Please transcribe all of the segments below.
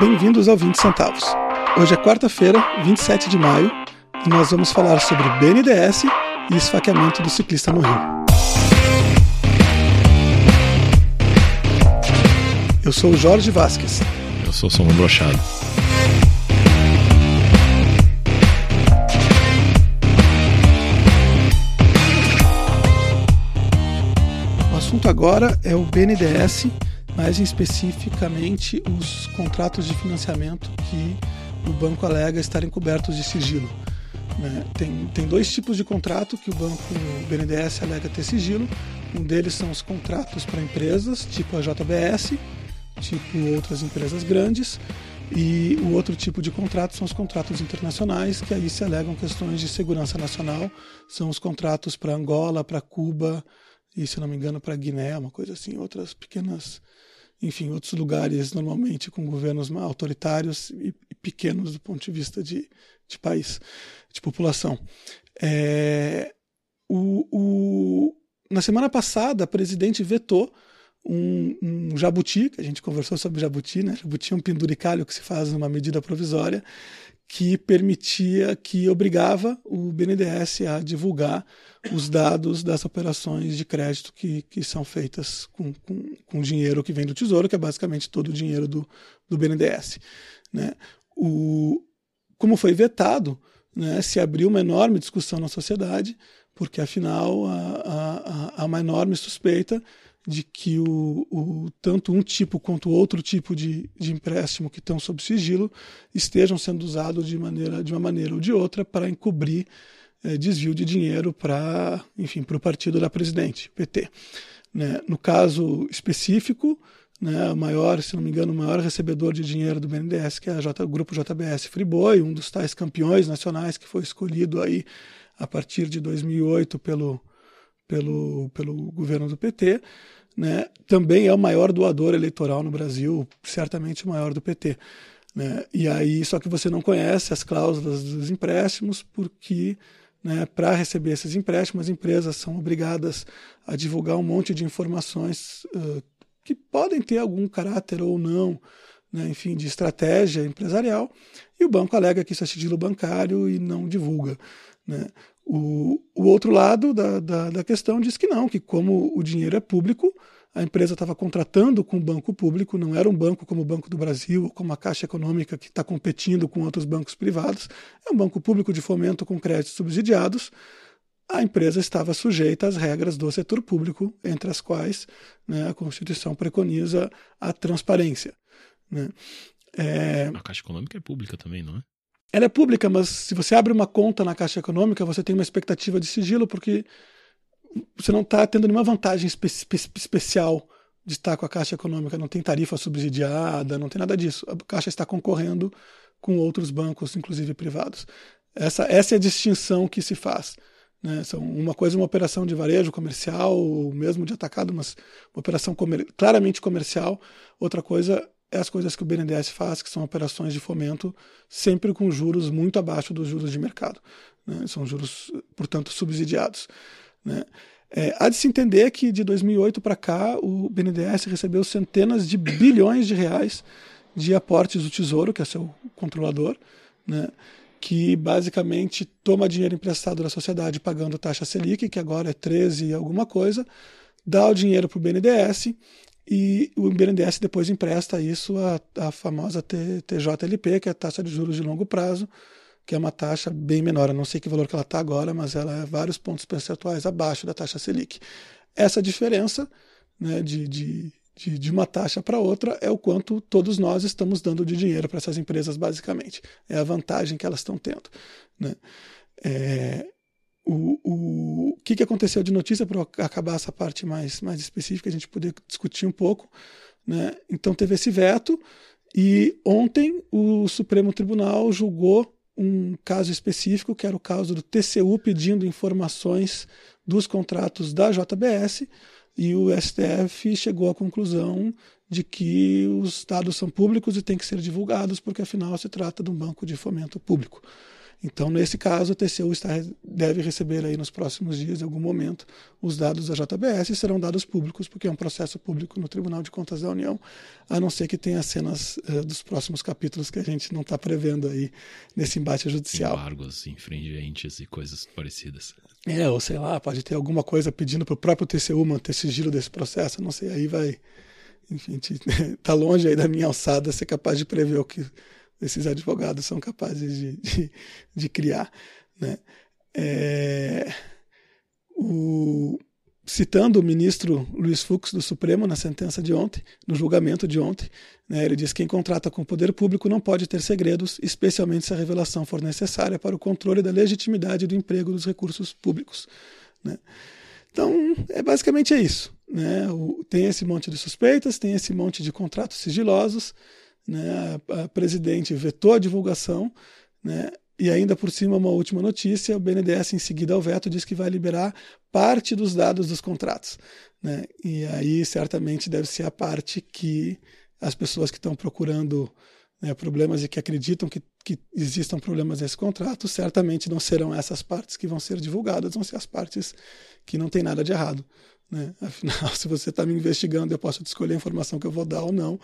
Bem-vindos ao 20 Centavos. Hoje é quarta-feira, 27 de maio, e nós vamos falar sobre BNDES e esfaqueamento do ciclista no Rio. Eu sou o Jorge Vasques. Eu sou o Sombra Brochado. O assunto agora é o BNDES mais especificamente os contratos de financiamento que o banco alega estarem cobertos de sigilo. Né? Tem, tem dois tipos de contrato que o banco o BNDES alega ter sigilo. Um deles são os contratos para empresas, tipo a JBS, tipo outras empresas grandes, e o outro tipo de contrato são os contratos internacionais, que aí se alegam questões de segurança nacional, são os contratos para Angola, para Cuba e, se não me engano, para Guiné, uma coisa assim, outras pequenas enfim, outros lugares normalmente com governos autoritários e, pequenos do ponto de vista de, de país, de população. É, o, o, na semana passada, a presidente vetou um, um, jabuti, que a gente conversou sobre jabuti, né? Jabuti é um penduricalho que se faz numa medida provisória que permitia, que obrigava o BNDES a divulgar os dados das operações de crédito que, que são feitas com, com, com dinheiro que vem do Tesouro, que é basicamente todo o dinheiro do, do BNDES. Né? O, como foi vetado, né, se abriu uma enorme discussão na sociedade, porque afinal há, há, há uma enorme suspeita de que o, o, tanto um tipo quanto outro tipo de, de empréstimo que estão sob sigilo estejam sendo usados de, maneira, de uma maneira ou de outra para encobrir é, desvio de dinheiro para, enfim, para o partido da presidente, PT. Né? No caso específico, né, o maior, se não me engano, o maior recebedor de dinheiro do BNDES, que é J, o grupo JBS Friboi, um dos tais campeões nacionais que foi escolhido aí a partir de 2008 pelo, pelo, pelo governo do PT, né, também é o maior doador eleitoral no Brasil, certamente o maior do PT. Né? E aí, só que você não conhece as cláusulas dos empréstimos, porque né, para receber esses empréstimos, as empresas são obrigadas a divulgar um monte de informações uh, que podem ter algum caráter ou não, né, enfim, de estratégia empresarial, e o banco alega que isso é sigilo bancário e não divulga. Né? O, o outro lado da, da, da questão diz que não, que como o dinheiro é público, a empresa estava contratando com o banco público, não era um banco como o Banco do Brasil como a Caixa Econômica que está competindo com outros bancos privados, é um banco público de fomento com créditos subsidiados. A empresa estava sujeita às regras do setor público, entre as quais né, a Constituição preconiza a transparência. Né. É... A Caixa Econômica é pública também, não é? Ela é pública, mas se você abre uma conta na Caixa Econômica, você tem uma expectativa de sigilo, porque você não está tendo nenhuma vantagem espe espe especial de estar com a Caixa Econômica. Não tem tarifa subsidiada, não tem nada disso. A Caixa está concorrendo com outros bancos, inclusive privados. Essa, essa é a distinção que se faz. Né? São uma coisa uma operação de varejo comercial, ou mesmo de atacado, mas uma operação comer claramente comercial. Outra coisa é as coisas que o BNDES faz, que são operações de fomento, sempre com juros muito abaixo dos juros de mercado. Né? São juros, portanto, subsidiados. Né? É, há de se entender que de 2008 para cá o BNDES recebeu centenas de bilhões de reais de aportes do Tesouro, que é seu controlador, né? que basicamente toma dinheiro emprestado da sociedade pagando taxa Selic, que agora é 13 e alguma coisa, dá o dinheiro para o BNDES e o BNDES depois empresta isso à, à famosa TJLP, que é a taxa de juros de longo prazo, que é uma taxa bem menor. Eu não sei que valor que ela está agora, mas ela é vários pontos percentuais abaixo da taxa Selic. Essa diferença né, de, de, de, de uma taxa para outra é o quanto todos nós estamos dando de dinheiro para essas empresas, basicamente. É a vantagem que elas estão tendo. Né? É, o, o, o que, que aconteceu de notícia para acabar essa parte mais, mais específica, a gente poder discutir um pouco. Né? Então teve esse veto e ontem o Supremo Tribunal julgou um caso específico, que era o caso do TCU pedindo informações dos contratos da JBS e o STF chegou à conclusão de que os dados são públicos e têm que ser divulgados, porque afinal se trata de um banco de fomento público. Então, nesse caso, o TCU está, deve receber aí nos próximos dias, em algum momento, os dados da JBS e serão dados públicos, porque é um processo público no Tribunal de Contas da União, a não ser que tenha cenas uh, dos próximos capítulos que a gente não está prevendo aí nesse embate judicial. Embargos, infringentes e coisas parecidas. É, ou sei lá, pode ter alguma coisa pedindo para o próprio TCU manter sigilo desse processo, não sei, aí vai. Enfim, está longe aí da minha alçada ser capaz de prever o que esses advogados são capazes de, de, de criar. Né? É, o, citando o ministro Luiz Fux do Supremo na sentença de ontem, no julgamento de ontem, né, ele diz que quem contrata com o poder público não pode ter segredos, especialmente se a revelação for necessária para o controle da legitimidade do emprego dos recursos públicos. Né? Então, é basicamente é isso. Né? O, tem esse monte de suspeitas, tem esse monte de contratos sigilosos, né? A, a presidente vetou a divulgação, né? E ainda por cima, uma última notícia: o BNDES, em seguida ao veto, diz que vai liberar parte dos dados dos contratos. Né? E aí, certamente, deve ser a parte que as pessoas que estão procurando né, problemas e que acreditam que, que existam problemas nesse contrato, certamente não serão essas partes que vão ser divulgadas, vão ser as partes que não tem nada de errado. Né? Afinal, se você está me investigando, eu posso escolher a informação que eu vou dar ou não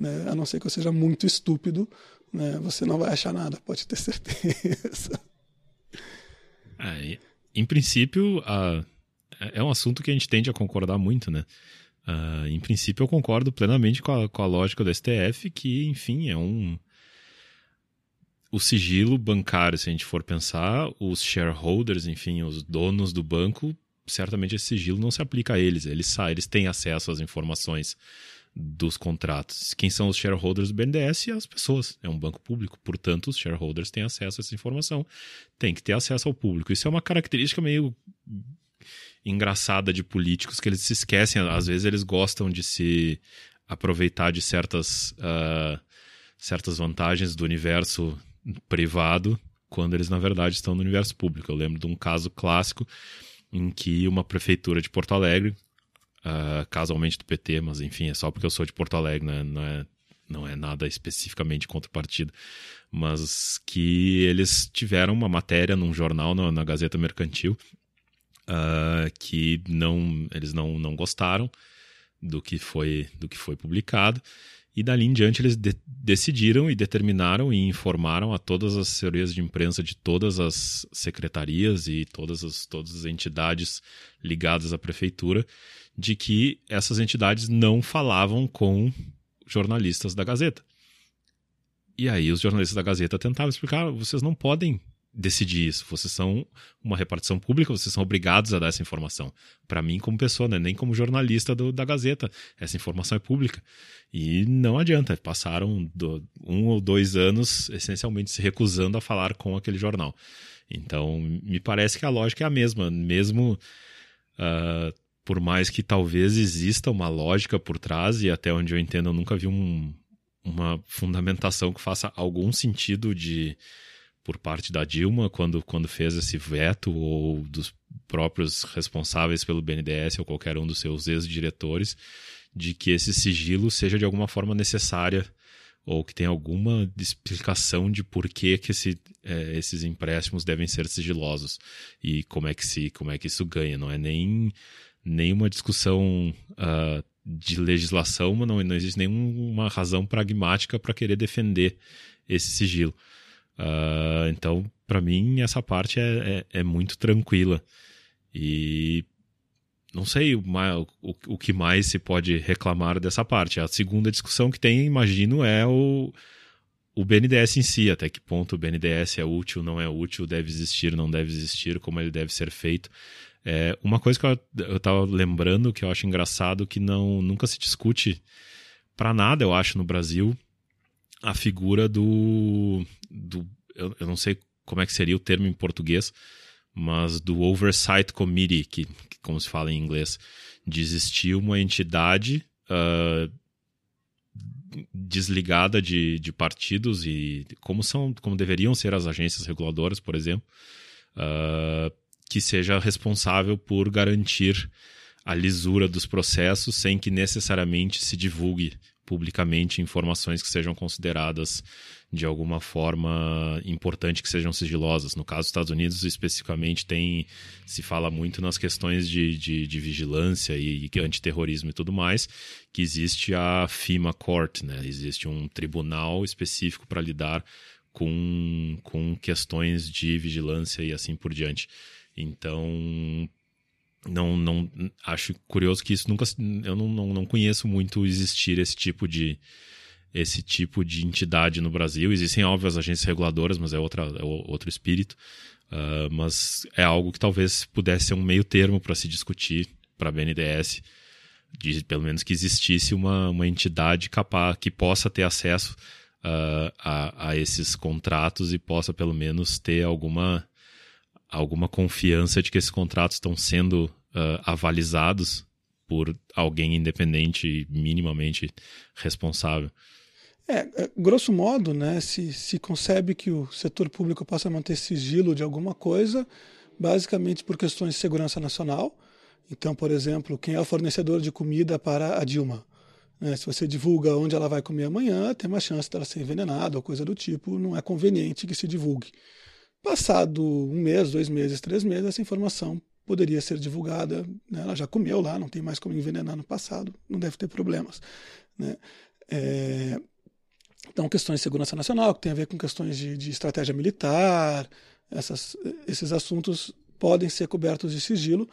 né? a não ser que eu seja muito estúpido, né? você não vai achar nada, pode ter certeza. É, em princípio, uh, é um assunto que a gente tende a concordar muito, né? Uh, em princípio, eu concordo plenamente com a, com a lógica do STF, que, enfim, é um. O sigilo bancário, se a gente for pensar, os shareholders, enfim, os donos do banco, certamente esse sigilo não se aplica a eles. Eles, eles têm acesso às informações dos contratos. Quem são os shareholders do BNDES? As pessoas. É um banco público, portanto, os shareholders têm acesso a essa informação. Tem que ter acesso ao público. Isso é uma característica meio engraçada de políticos que eles se esquecem. Às vezes eles gostam de se aproveitar de certas, uh, certas vantagens do universo privado quando eles, na verdade, estão no universo público. Eu lembro de um caso clássico em que uma prefeitura de Porto Alegre uh, casualmente do PT, mas enfim, é só porque eu sou de Porto Alegre, né? não, é, não é nada especificamente contra o partido, mas que eles tiveram uma matéria num jornal, na, na Gazeta Mercantil, uh, que não, eles não, não gostaram do que foi, do que foi publicado. E dali em diante eles de decidiram e determinaram e informaram a todas as assessorias de imprensa de todas as secretarias e todas as, todas as entidades ligadas à prefeitura de que essas entidades não falavam com jornalistas da Gazeta. E aí os jornalistas da Gazeta tentavam explicar: vocês não podem decidir isso, vocês são uma repartição pública, vocês são obrigados a dar essa informação. Para mim, como pessoa, né? nem como jornalista do, da Gazeta, essa informação é pública. E não adianta, passaram do, um ou dois anos essencialmente se recusando a falar com aquele jornal. Então, me parece que a lógica é a mesma, mesmo. Uh, por mais que talvez exista uma lógica por trás, e até onde eu entendo, eu nunca vi um, uma fundamentação que faça algum sentido de por parte da Dilma quando, quando fez esse veto ou dos próprios responsáveis pelo BNDES ou qualquer um dos seus ex-diretores de que esse sigilo seja de alguma forma necessária ou que tenha alguma explicação de por que, que esse, é, esses empréstimos devem ser sigilosos e como é que se como é que isso ganha não é nem nenhuma discussão uh, de legislação, mas não, não existe nenhuma razão pragmática para querer defender esse sigilo. Uh, então, para mim, essa parte é, é, é, muito tranquila. E não sei o, o, o, que mais se pode reclamar dessa parte. A segunda discussão que tem, imagino, é o, o BNDES em si. Até que ponto o BNDES é útil, não é útil, deve existir, não deve existir, como ele deve ser feito. É, uma coisa que eu, eu tava lembrando que eu acho engraçado que não nunca se discute para nada, eu acho, no Brasil, a figura do. do eu, eu, não sei como é que seria o termo em português, mas do Oversight Committee, que, que como se fala em inglês, de existir uma entidade uh, desligada de, de partidos e como são como deveriam ser as agências reguladoras, por exemplo, uh, que seja responsável por garantir a lisura dos processos sem que necessariamente se divulgue publicamente informações que sejam consideradas de alguma forma importante que sejam sigilosas. No caso dos Estados Unidos, especificamente, tem se fala muito nas questões de, de, de vigilância e, e antiterrorismo e tudo mais, que existe a FIMA Court, né? existe um tribunal específico para lidar com, com questões de vigilância e assim por diante. Então, não, não acho curioso que isso nunca eu não, não, não conheço muito existir esse tipo de esse tipo de entidade no Brasil. Existem, óbvio, as agências reguladoras, mas é, outra, é outro espírito. Uh, mas é algo que talvez pudesse ser um meio termo para se discutir para a BNDES, de, pelo menos que existisse uma, uma entidade capaz que possa ter acesso uh, a, a esses contratos e possa pelo menos ter alguma alguma confiança de que esses contratos estão sendo uh, avalizados por alguém independente e minimamente responsável. É, é, grosso modo, né, se, se concebe que o setor público possa manter sigilo de alguma coisa, basicamente por questões de segurança nacional. Então, por exemplo, quem é o fornecedor de comida para a Dilma? Né, se você divulga onde ela vai comer amanhã, tem uma chance dela ser envenenada ou coisa do tipo, não é conveniente que se divulgue. Passado um mês, dois meses, três meses, essa informação poderia ser divulgada. Né? Ela já comeu lá, não tem mais como envenenar no passado, não deve ter problemas. Né? É... Então, questões de segurança nacional, que tem a ver com questões de, de estratégia militar, essas, esses assuntos podem ser cobertos de sigilo.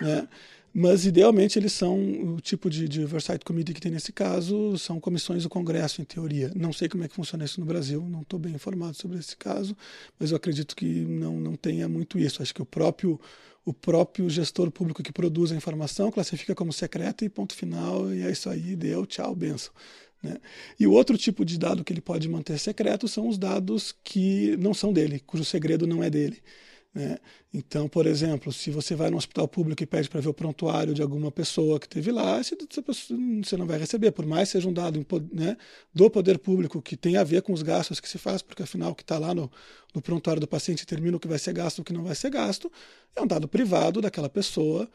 Né? Mas, idealmente, eles são o tipo de, de oversight committee que tem nesse caso, são comissões do Congresso, em teoria. Não sei como é que funciona isso no Brasil, não estou bem informado sobre esse caso, mas eu acredito que não, não tenha muito isso. Acho que o próprio, o próprio gestor público que produz a informação classifica como secreta e ponto final, e é isso aí, deu, tchau, benção. Né? E o outro tipo de dado que ele pode manter secreto são os dados que não são dele, cujo segredo não é dele. Né? Então, por exemplo, se você vai no hospital público e pede para ver o prontuário de alguma pessoa que esteve lá, você não vai receber, por mais seja um dado né, do poder público que tem a ver com os gastos que se faz, porque afinal o que está lá no, no prontuário do paciente termina o que vai ser gasto o que não vai ser gasto, é um dado privado daquela pessoa,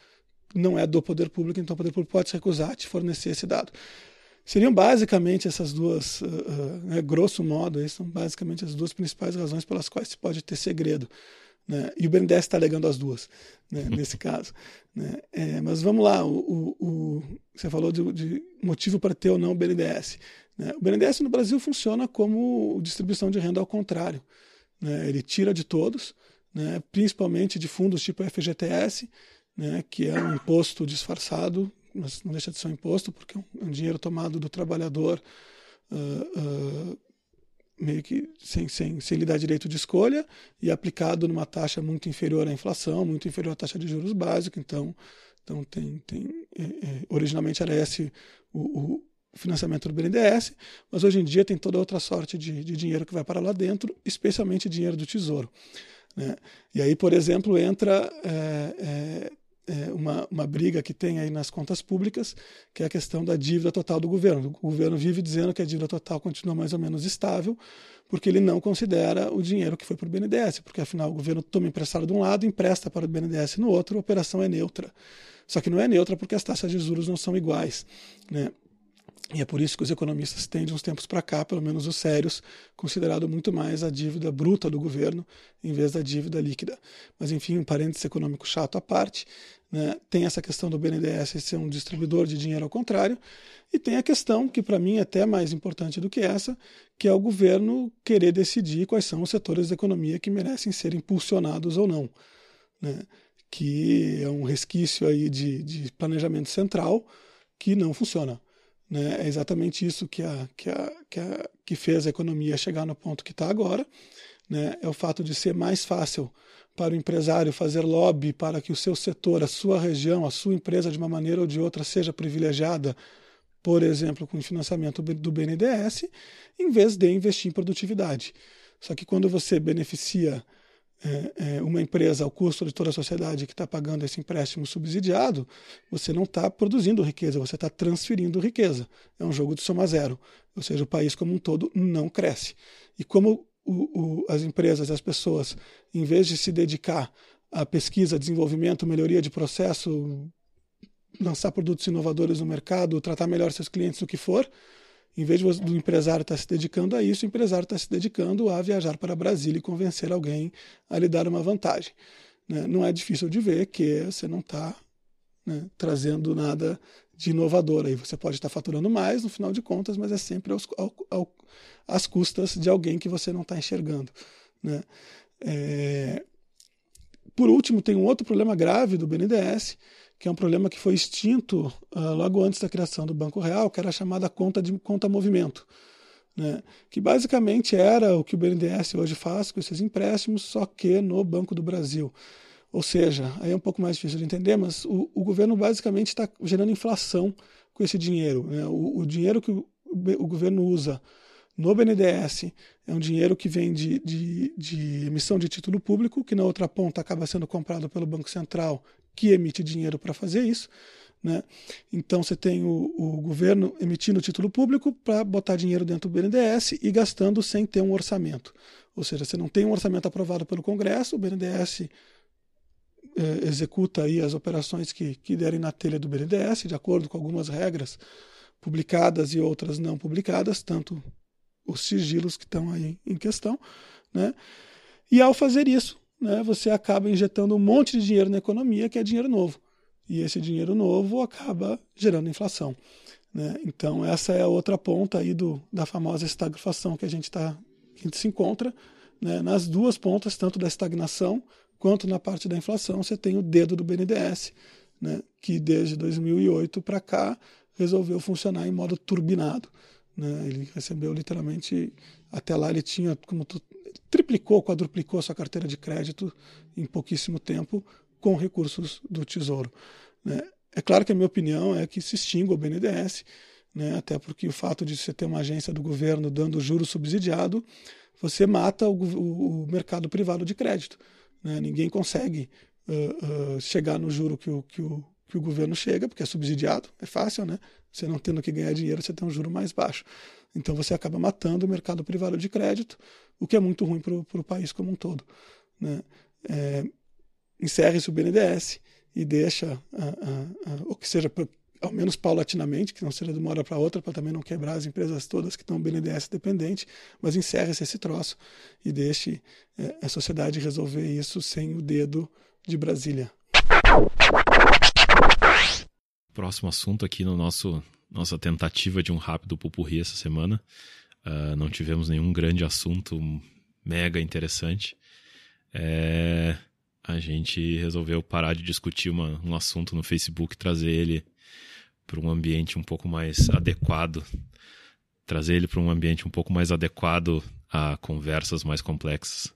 não é do poder público, então o poder público pode se recusar a te fornecer esse dado. Seriam basicamente essas duas, uh, uh, né, grosso modo, são basicamente as duas principais razões pelas quais se pode ter segredo. Né? E o BNDES está alegando as duas, né, nesse caso. Né? É, mas vamos lá, o, o, o você falou de, de, motivo para ter ou não o BNDES. Né? O BNDES no Brasil funciona como distribuição de renda ao contrário. Né? Ele tira de todos, né? principalmente de fundos tipo FGTS, né? que é um imposto disfarçado, mas não deixa de ser um imposto, porque é um, é dinheiro tomado do trabalhador. Uh, uh, meio que sem, sem, sem lhe dar direito de escolha e aplicado numa taxa muito inferior à inflação, muito inferior à taxa de juros básica. Então, então tem, tem é, é, originalmente era esse o, o, financiamento do BNDES, mas hoje em dia tem toda outra sorte de, de dinheiro que vai para lá dentro, especialmente dinheiro do Tesouro. Né? E aí, por exemplo, entra é, é, uma, uma briga que tem aí nas contas públicas, que é a questão da dívida total do governo. O governo vive dizendo que a dívida total continua mais ou menos estável, porque ele não considera o dinheiro que foi para o BNDES, porque afinal o governo toma emprestado de um lado, empresta para o BNDES no outro, a operação é neutra. Só que não é neutra porque as taxas de juros não são iguais. Né? E é por isso que os economistas têm de uns tempos para cá, pelo menos os sérios, considerado muito mais a dívida bruta do governo em vez da dívida líquida. Mas enfim, um parênteses econômico chato à parte, né? tem essa questão do BNDES ser um distribuidor de dinheiro ao contrário, e tem a questão, que para mim é até mais importante do que essa, que é o governo querer decidir quais são os setores da economia que merecem ser impulsionados ou não. Né? Que é um resquício aí de, de planejamento central que não funciona. Né? É exatamente isso que, a, que, a, que, a, que fez a economia chegar no ponto que está agora. Né? É o fato de ser mais fácil para o empresário fazer lobby para que o seu setor, a sua região, a sua empresa, de uma maneira ou de outra, seja privilegiada, por exemplo, com o financiamento do BNDES, em vez de investir em produtividade. Só que quando você beneficia é, é, uma empresa ao custo de toda a sociedade que está pagando esse empréstimo subsidiado, você não está produzindo riqueza, você está transferindo riqueza. É um jogo de soma zero. Ou seja, o país como um todo não cresce. E como o, o, as empresas, as pessoas, em vez de se dedicar à pesquisa, desenvolvimento, melhoria de processo, lançar produtos inovadores no mercado, tratar melhor seus clientes, o que for, Em vez do empresário estar tá se dedicando a isso, o empresário está se dedicando a viajar para Brasília e convencer alguém a lhe dar uma vantagem. Né? Não é difícil de ver que você não está né, trazendo nada de inovador. Aí você pode estar faturando mais, no final de contas, mas é sempre aos, ao, ao, às custas de alguém que você não está enxergando. Né? É... Por último, tem um outro problema grave do BNDES, que é um problema que foi extinto uh, logo antes da criação do Banco Real, que era a chamada conta de conta movimento, né? que basicamente era o que o BNDES hoje faz com esses empréstimos, só que no Banco do Brasil. Ou seja, aí é um pouco mais difícil de entender, mas o, o governo basicamente está gerando inflação com esse dinheiro. Né? O, o, dinheiro que o, o, governo usa no BNDES é um dinheiro que vem de, de, de, emissão de título público, que na outra ponta acaba sendo comprado pelo Banco Central, que emite dinheiro para fazer isso. Né? Então você tem o, o governo emitindo título público para botar dinheiro dentro do BNDES e gastando sem ter um orçamento. Ou seja, você não tem um orçamento aprovado pelo Congresso, o BNDES é, executa aí as operações que, que derem na telha do BNDES, de acordo com algumas regras publicadas e outras não publicadas, tanto os sigilos que estão aí em questão. Né? E ao fazer isso, né, você acaba injetando um monte de dinheiro na economia, que é dinheiro novo. E esse dinheiro novo acaba gerando inflação. Né? Então, essa é a outra ponta aí do, da famosa estagflação que a gente, tá, que a gente se encontra. Né? Nas duas pontas, tanto da estagnação quanto na parte da inflação, você tem o dedo do BNDES, né, que desde 2008 para cá resolveu funcionar em modo turbinado. Né? Ele recebeu literalmente, até lá ele tinha, como tu, triplicou, quadruplicou a sua carteira de crédito em pouquíssimo tempo com recursos do Tesouro. Né? É claro que a minha opinião é que se extinga o BNDES, né? até porque o fato de você ter uma agência do governo dando juro subsidiado, você mata o, o, o mercado privado de crédito. Né? Ninguém consegue uh, uh, chegar no juro que o, que, o, que o governo chega, porque é subsidiado, é fácil, né? Você não tendo que ganhar dinheiro, você tem um juro mais baixo. Então você acaba matando o mercado privado de crédito, o que é muito ruim para o país como um todo. Né? É, Encerre-se o BNDES e deixa, ou que seja ao menos paulatinamente, que não seja de uma hora para outra, para também não quebrar as empresas todas que estão BNDES dependente, mas encerre-se esse troço e deixe é, a sociedade resolver isso sem o dedo de Brasília. Próximo assunto aqui no nosso nossa tentativa de um rápido pupurri essa semana. Uh, não tivemos nenhum grande assunto mega interessante. É, a gente resolveu parar de discutir uma, um assunto no Facebook, trazer ele para um ambiente um pouco mais adequado, trazer ele para um ambiente um pouco mais adequado a conversas mais complexas.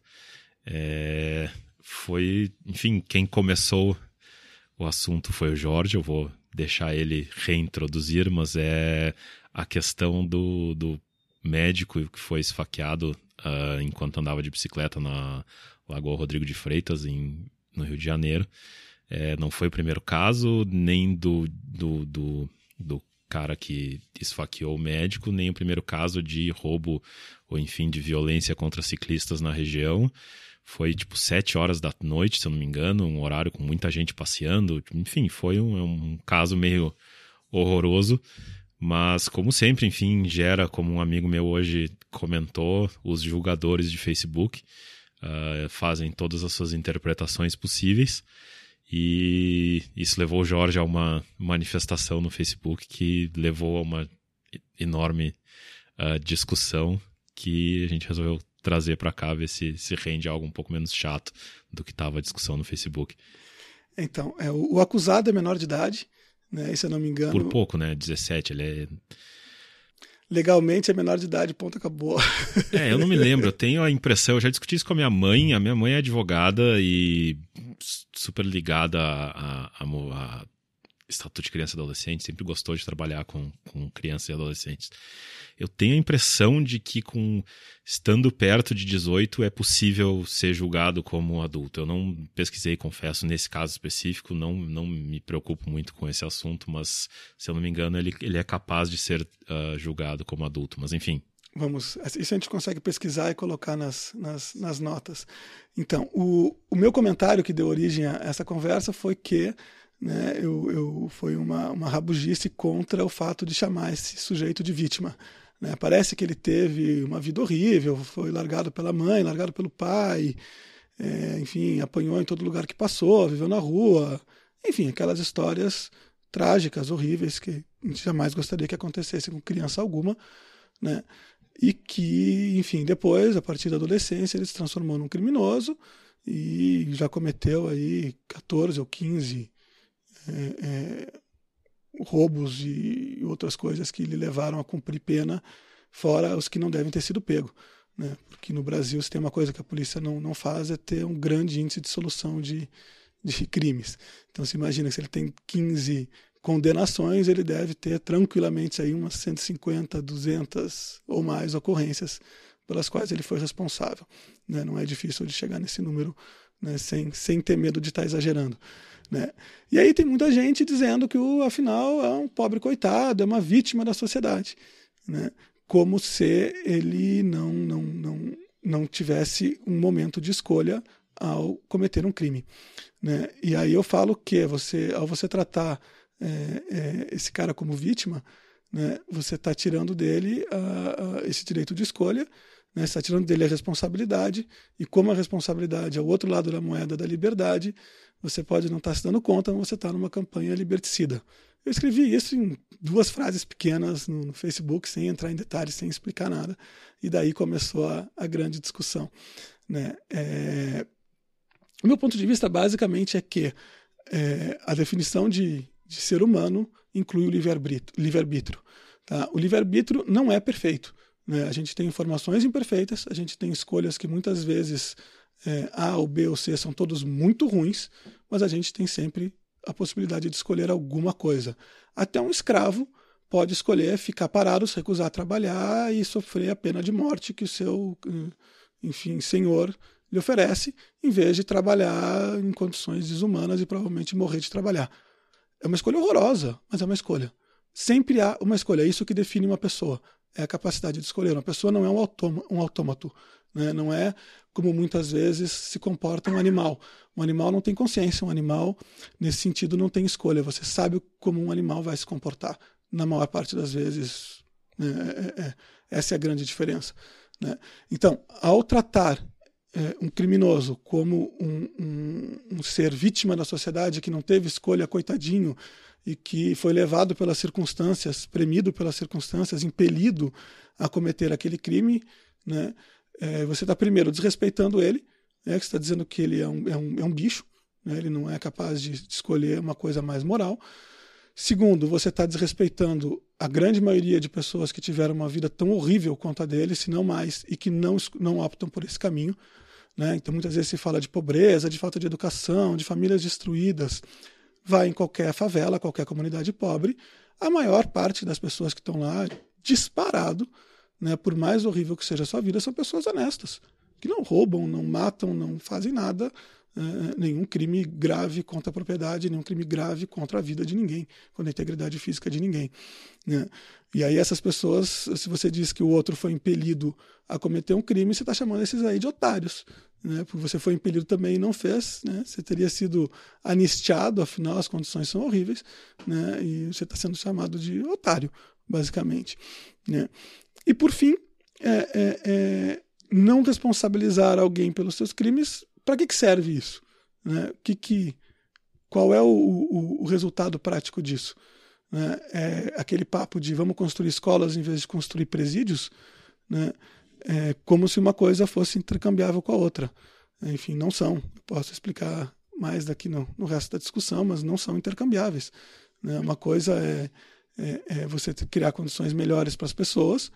É, foi, enfim, quem começou o assunto foi o Jorge, eu vou deixar ele reintroduzir, mas é a questão do, do médico que foi esfaqueado uh, enquanto andava de bicicleta na Lagoa Rodrigo de Freitas, em, no Rio de Janeiro. É, não foi o primeiro caso, nem do, do, do, do cara que esfaqueou o médico, nem o primeiro caso de roubo ou, enfim, de violência contra ciclistas na região. Foi tipo sete horas da noite, se eu não me engano, um horário com muita gente passeando. Enfim, foi um, um caso meio horroroso. Mas, como sempre, enfim, gera, como um amigo meu hoje comentou, os julgadores de Facebook uh, fazem todas as suas interpretações possíveis. E isso levou o Jorge a uma manifestação no Facebook que levou a uma enorme uh, discussão que a gente resolveu trazer para cá, ver se, se rende algo um pouco menos chato do que estava a discussão no Facebook. Então, é, o, o, acusado é menor de idade, né? E, se eu não me engano. Por pouco, né? 17, ele é. Legalmente é menor de idade, ponto, acabou. É, eu não me lembro, eu tenho a impressão, eu já discuti isso com a minha mãe, a minha mãe é advogada e super ligada a, a, a Estatuto de Criança e Adolescente, sempre gostou de trabalhar com, com crianças e adolescentes. Eu tenho a impressão de que, com estando perto de 18, é possível ser julgado como adulto. Eu não pesquisei, confesso, nesse caso específico, não, não me preocupo muito com esse assunto, mas, se eu não me engano, ele, ele é capaz de ser uh, julgado como adulto. Mas, enfim, Vamos, isso a gente consegue pesquisar e colocar nas, nas, nas notas. Então, o, o meu comentário que deu origem a essa conversa foi que né, eu, eu, foi uma, uma rabugice contra o fato de chamar esse sujeito de vítima. Né? Parece que ele teve uma vida horrível, foi largado pela mãe, largado pelo pai, é, enfim, apanhou em todo lugar que passou, viveu na rua, enfim, aquelas histórias trágicas, horríveis, que a gente jamais gostaria que acontecesse com criança alguma, né? E que, enfim, depois, a partir da adolescência, ele se transformou num criminoso e já cometeu aí 14 ou 15 é, é, roubos e outras coisas que lhe levaram a cumprir pena, fora os que não devem ter sido pego. Né? Porque no Brasil, se tem uma coisa que a polícia não, não faz, é ter um grande índice de solução de, de crimes. Então, se imagina que se ele tem 15 condenações, ele deve ter tranquilamente aí umas 150, 200 ou mais ocorrências pelas quais ele foi responsável. Né? Não é difícil de chegar nesse número né? sem, sem ter medo de estar exagerando. Né? E aí tem muita gente dizendo que o afinal é um pobre coitado, é uma vítima da sociedade, né? como se ele não, não, não, não tivesse um momento de escolha ao cometer um crime. Né? E aí eu falo que você, ao você tratar é, é, esse cara como vítima, né, você está tirando dele esse direito de escolha, né, está tirando dele a responsabilidade, e como a responsabilidade é o outro lado da moeda da liberdade, você pode não estar se dando conta, mas você está numa campanha liberticida. Eu escrevi isso em duas frases pequenas no, no, Facebook, sem entrar em detalhes, sem explicar nada, e daí começou a, a grande discussão. Né? É, o meu ponto de vista, basicamente, é que é, a definição de, de, ser humano inclui o livre-arbítrio. Livre tá? O livre-arbítrio não é perfeito. Né? A gente tem informações imperfeitas, a gente tem escolhas que muitas vezes é, A ou B ou C são todos muito ruins, mas a gente tem sempre a possibilidade de escolher alguma coisa. Até um escravo pode escolher ficar parado, se recusar a trabalhar e sofrer a pena de morte que o seu, enfim, senhor lhe oferece, em vez de trabalhar em condições desumanas e provavelmente morrer de trabalhar. É uma escolha horrorosa, mas é uma escolha. Sempre há uma escolha. É isso que define uma pessoa. É a capacidade de escolher. Uma pessoa não é um, um autômato. Né? Não é como muitas vezes se comporta um animal. Um animal não tem consciência. Um animal, nesse sentido, não tem escolha. Você sabe como um animal vai se comportar. Na maior parte das vezes, né? é, é, é essa é a grande diferença. Né? Então, ao tratar é, um criminoso como um, um, um, ser vítima da sociedade que não teve escolha, coitadinho, e que foi levado pelas circunstâncias, premido pelas circunstâncias, impelido a cometer aquele crime, né? É, você está primeiro desrespeitando ele, né? que está dizendo que ele é um, é um, é um bicho, né? ele não é capaz de, escolher uma coisa mais moral. Segundo, você está desrespeitando a grande maioria de pessoas que tiveram uma vida tão horrível quanto a dele, se não mais, e que não, não optam por esse caminho. Né? Então, muitas vezes se fala de pobreza, de falta de educação, de famílias destruídas. Vai em qualquer favela, qualquer comunidade pobre, a maior parte das pessoas que estão lá, disparado, né, por mais horrível que seja a sua vida, são pessoas honestas, que não roubam, não matam, não fazem nada, é, nenhum crime grave contra a propriedade, nenhum crime grave contra a vida de ninguém, contra a integridade física de ninguém. Né? E aí essas pessoas, se você diz que o outro foi impelido a cometer um crime, você está chamando esses aí de otários. Né? Porque você foi impelido também e não fez, né? você teria sido anistiado, afinal as condições são horríveis, né? e você está sendo chamado de otário, basicamente. Né? E por fim, é, é, é não responsabilizar alguém pelos seus crimes para que, que serve isso? Né? Que, que, qual é o, o, o resultado prático disso? Né? É aquele papo de vamos construir escolas em vez de construir presídios, né? É como se uma coisa fosse intercambiável com a outra. Enfim, não são. Posso explicar mais daqui no, no resto da discussão, mas não são intercambiáveis. Né? Uma coisa é, é, é você criar condições melhores para as pessoas,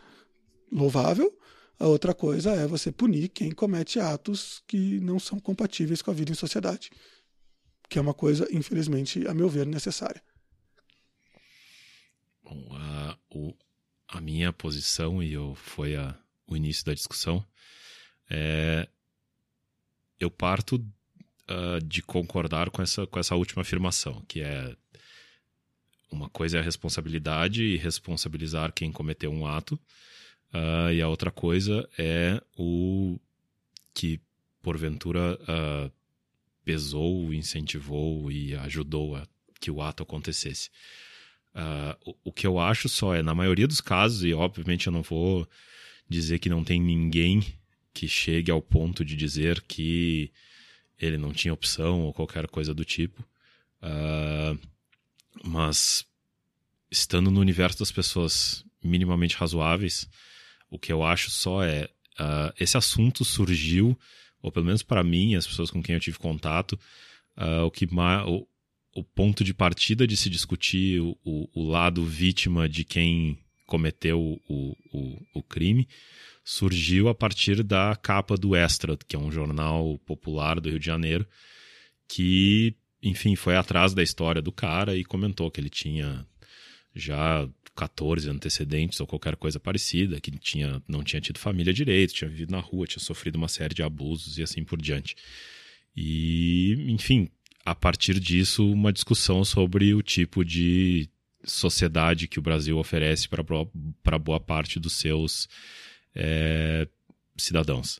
louvável, a outra coisa é você punir quem comete atos que não são compatíveis com a vida em sociedade, que é uma coisa, infelizmente, a meu ver, necessária. Bom, a, o, a minha posição, e eu, foi a, o início da discussão, é, eu parto uh, de concordar com essa, com essa última afirmação, que é uma coisa é a responsabilidade e responsabilizar quem cometeu um ato, Uh, e a outra coisa é o que, porventura, uh, pesou, incentivou e ajudou a que o ato acontecesse. Uh, o, o, que eu acho só é, na maioria dos casos, e obviamente eu não vou dizer que não tem ninguém que chegue ao ponto de dizer que ele não tinha opção ou qualquer coisa do tipo. Uh, mas estando no universo das pessoas minimamente razoáveis, o que eu acho só é uh, esse assunto surgiu, ou pelo menos para mim, as pessoas com quem eu tive contato, uh, o que o, o, ponto de partida de se discutir o, o, o lado vítima de quem cometeu o, o, o crime surgiu a partir da capa do Extra, que é um jornal popular do Rio de Janeiro, que, enfim, foi atrás da história do cara e comentou que ele tinha já 14 antecedentes ou qualquer coisa parecida, que tinha, não tinha tido família direito, tinha vivido na rua, tinha sofrido uma série de abusos e assim por diante. E, enfim, a partir disso, uma discussão sobre o tipo de sociedade que o Brasil oferece para boa parte dos seus é, cidadãos.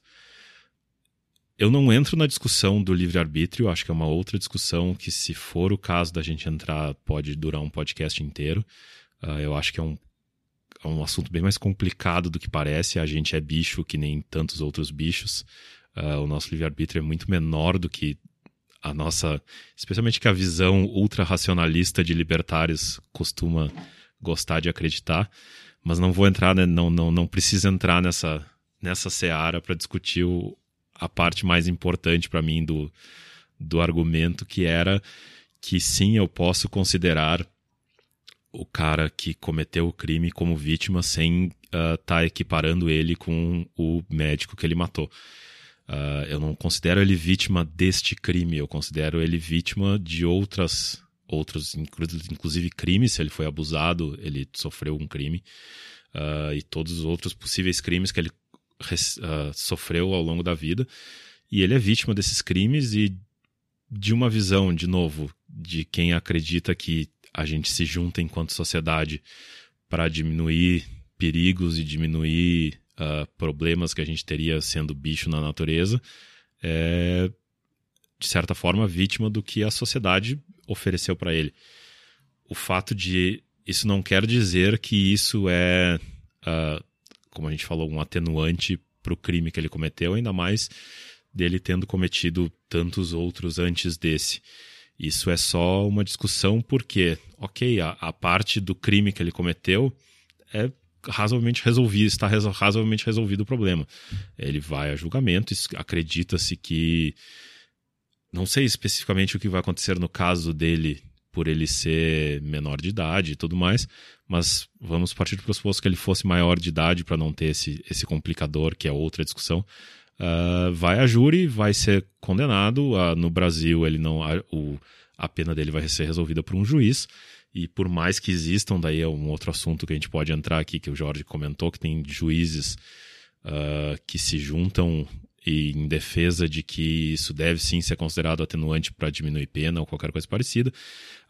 Eu não entro na discussão do livre-arbítrio, acho que é uma outra discussão que, se for o caso da gente entrar, pode durar um podcast inteiro. Uh, eu acho que é um, é um assunto bem mais complicado do que parece. A gente é bicho que nem tantos outros bichos. Uh, o nosso livre-arbítrio é muito menor do que a nossa. Especialmente que a visão ultra-racionalista de libertários costuma gostar de acreditar mas não vou entrar, né? não, não, não precisa entrar nessa, nessa seara para discutir o, a parte mais importante para mim do, do argumento, que era que sim, eu posso considerar o cara que cometeu o crime como vítima sem estar uh, tá equiparando ele com o médico que ele matou. Uh, eu não considero ele vítima deste crime, eu considero ele vítima de outras outros, inclusive crimes, se ele foi abusado, ele sofreu um crime, uh, e todos os outros possíveis crimes que ele uh, sofreu ao longo da vida. E ele é vítima desses crimes e de uma visão, de novo, de quem acredita que a gente se junta enquanto sociedade para diminuir perigos e diminuir uh, problemas que a gente teria sendo bicho na natureza, é, de certa forma, vítima do que a sociedade ofereceu para ele. O fato de. Isso não quer dizer que isso é, uh, como a gente falou, um atenuante para o crime que ele cometeu, ainda mais dele tendo cometido tantos outros antes desse. Isso é só uma discussão porque, ok, a, a parte do crime que ele cometeu é razoavelmente resolvido, está razoavelmente resolvido o problema. Ele vai a julgamento, acredita-se que não sei especificamente o que vai acontecer no caso dele, por ele ser menor de idade e tudo mais, mas vamos partir do pressuposto que ele fosse maior de idade para não ter esse, esse complicador, que é outra discussão. Uh, vai a júri, vai ser condenado. Uh, no Brasil, ele não a, o, a pena dele vai ser resolvida por um juiz. E por mais que existam, daí é um outro assunto que a gente pode entrar aqui, que o Jorge comentou, que tem juízes uh, que se juntam em defesa de que isso deve sim ser considerado atenuante para diminuir pena ou qualquer coisa parecida.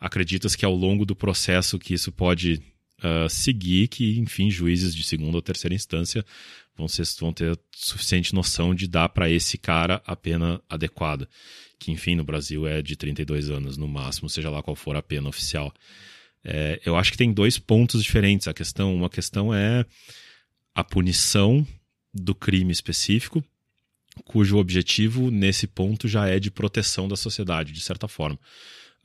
Acredita-se que ao longo do processo que isso pode uh, seguir, que enfim juízes de segunda ou terceira instância vão, ser, vão ter suficiente noção de dar para esse cara a pena adequada, que enfim no Brasil é de 32 anos no máximo, seja lá qual for a pena oficial. É, eu acho que tem dois pontos diferentes. A questão, uma questão é a punição do crime específico cujo objetivo nesse ponto já é de proteção da sociedade, de certa forma.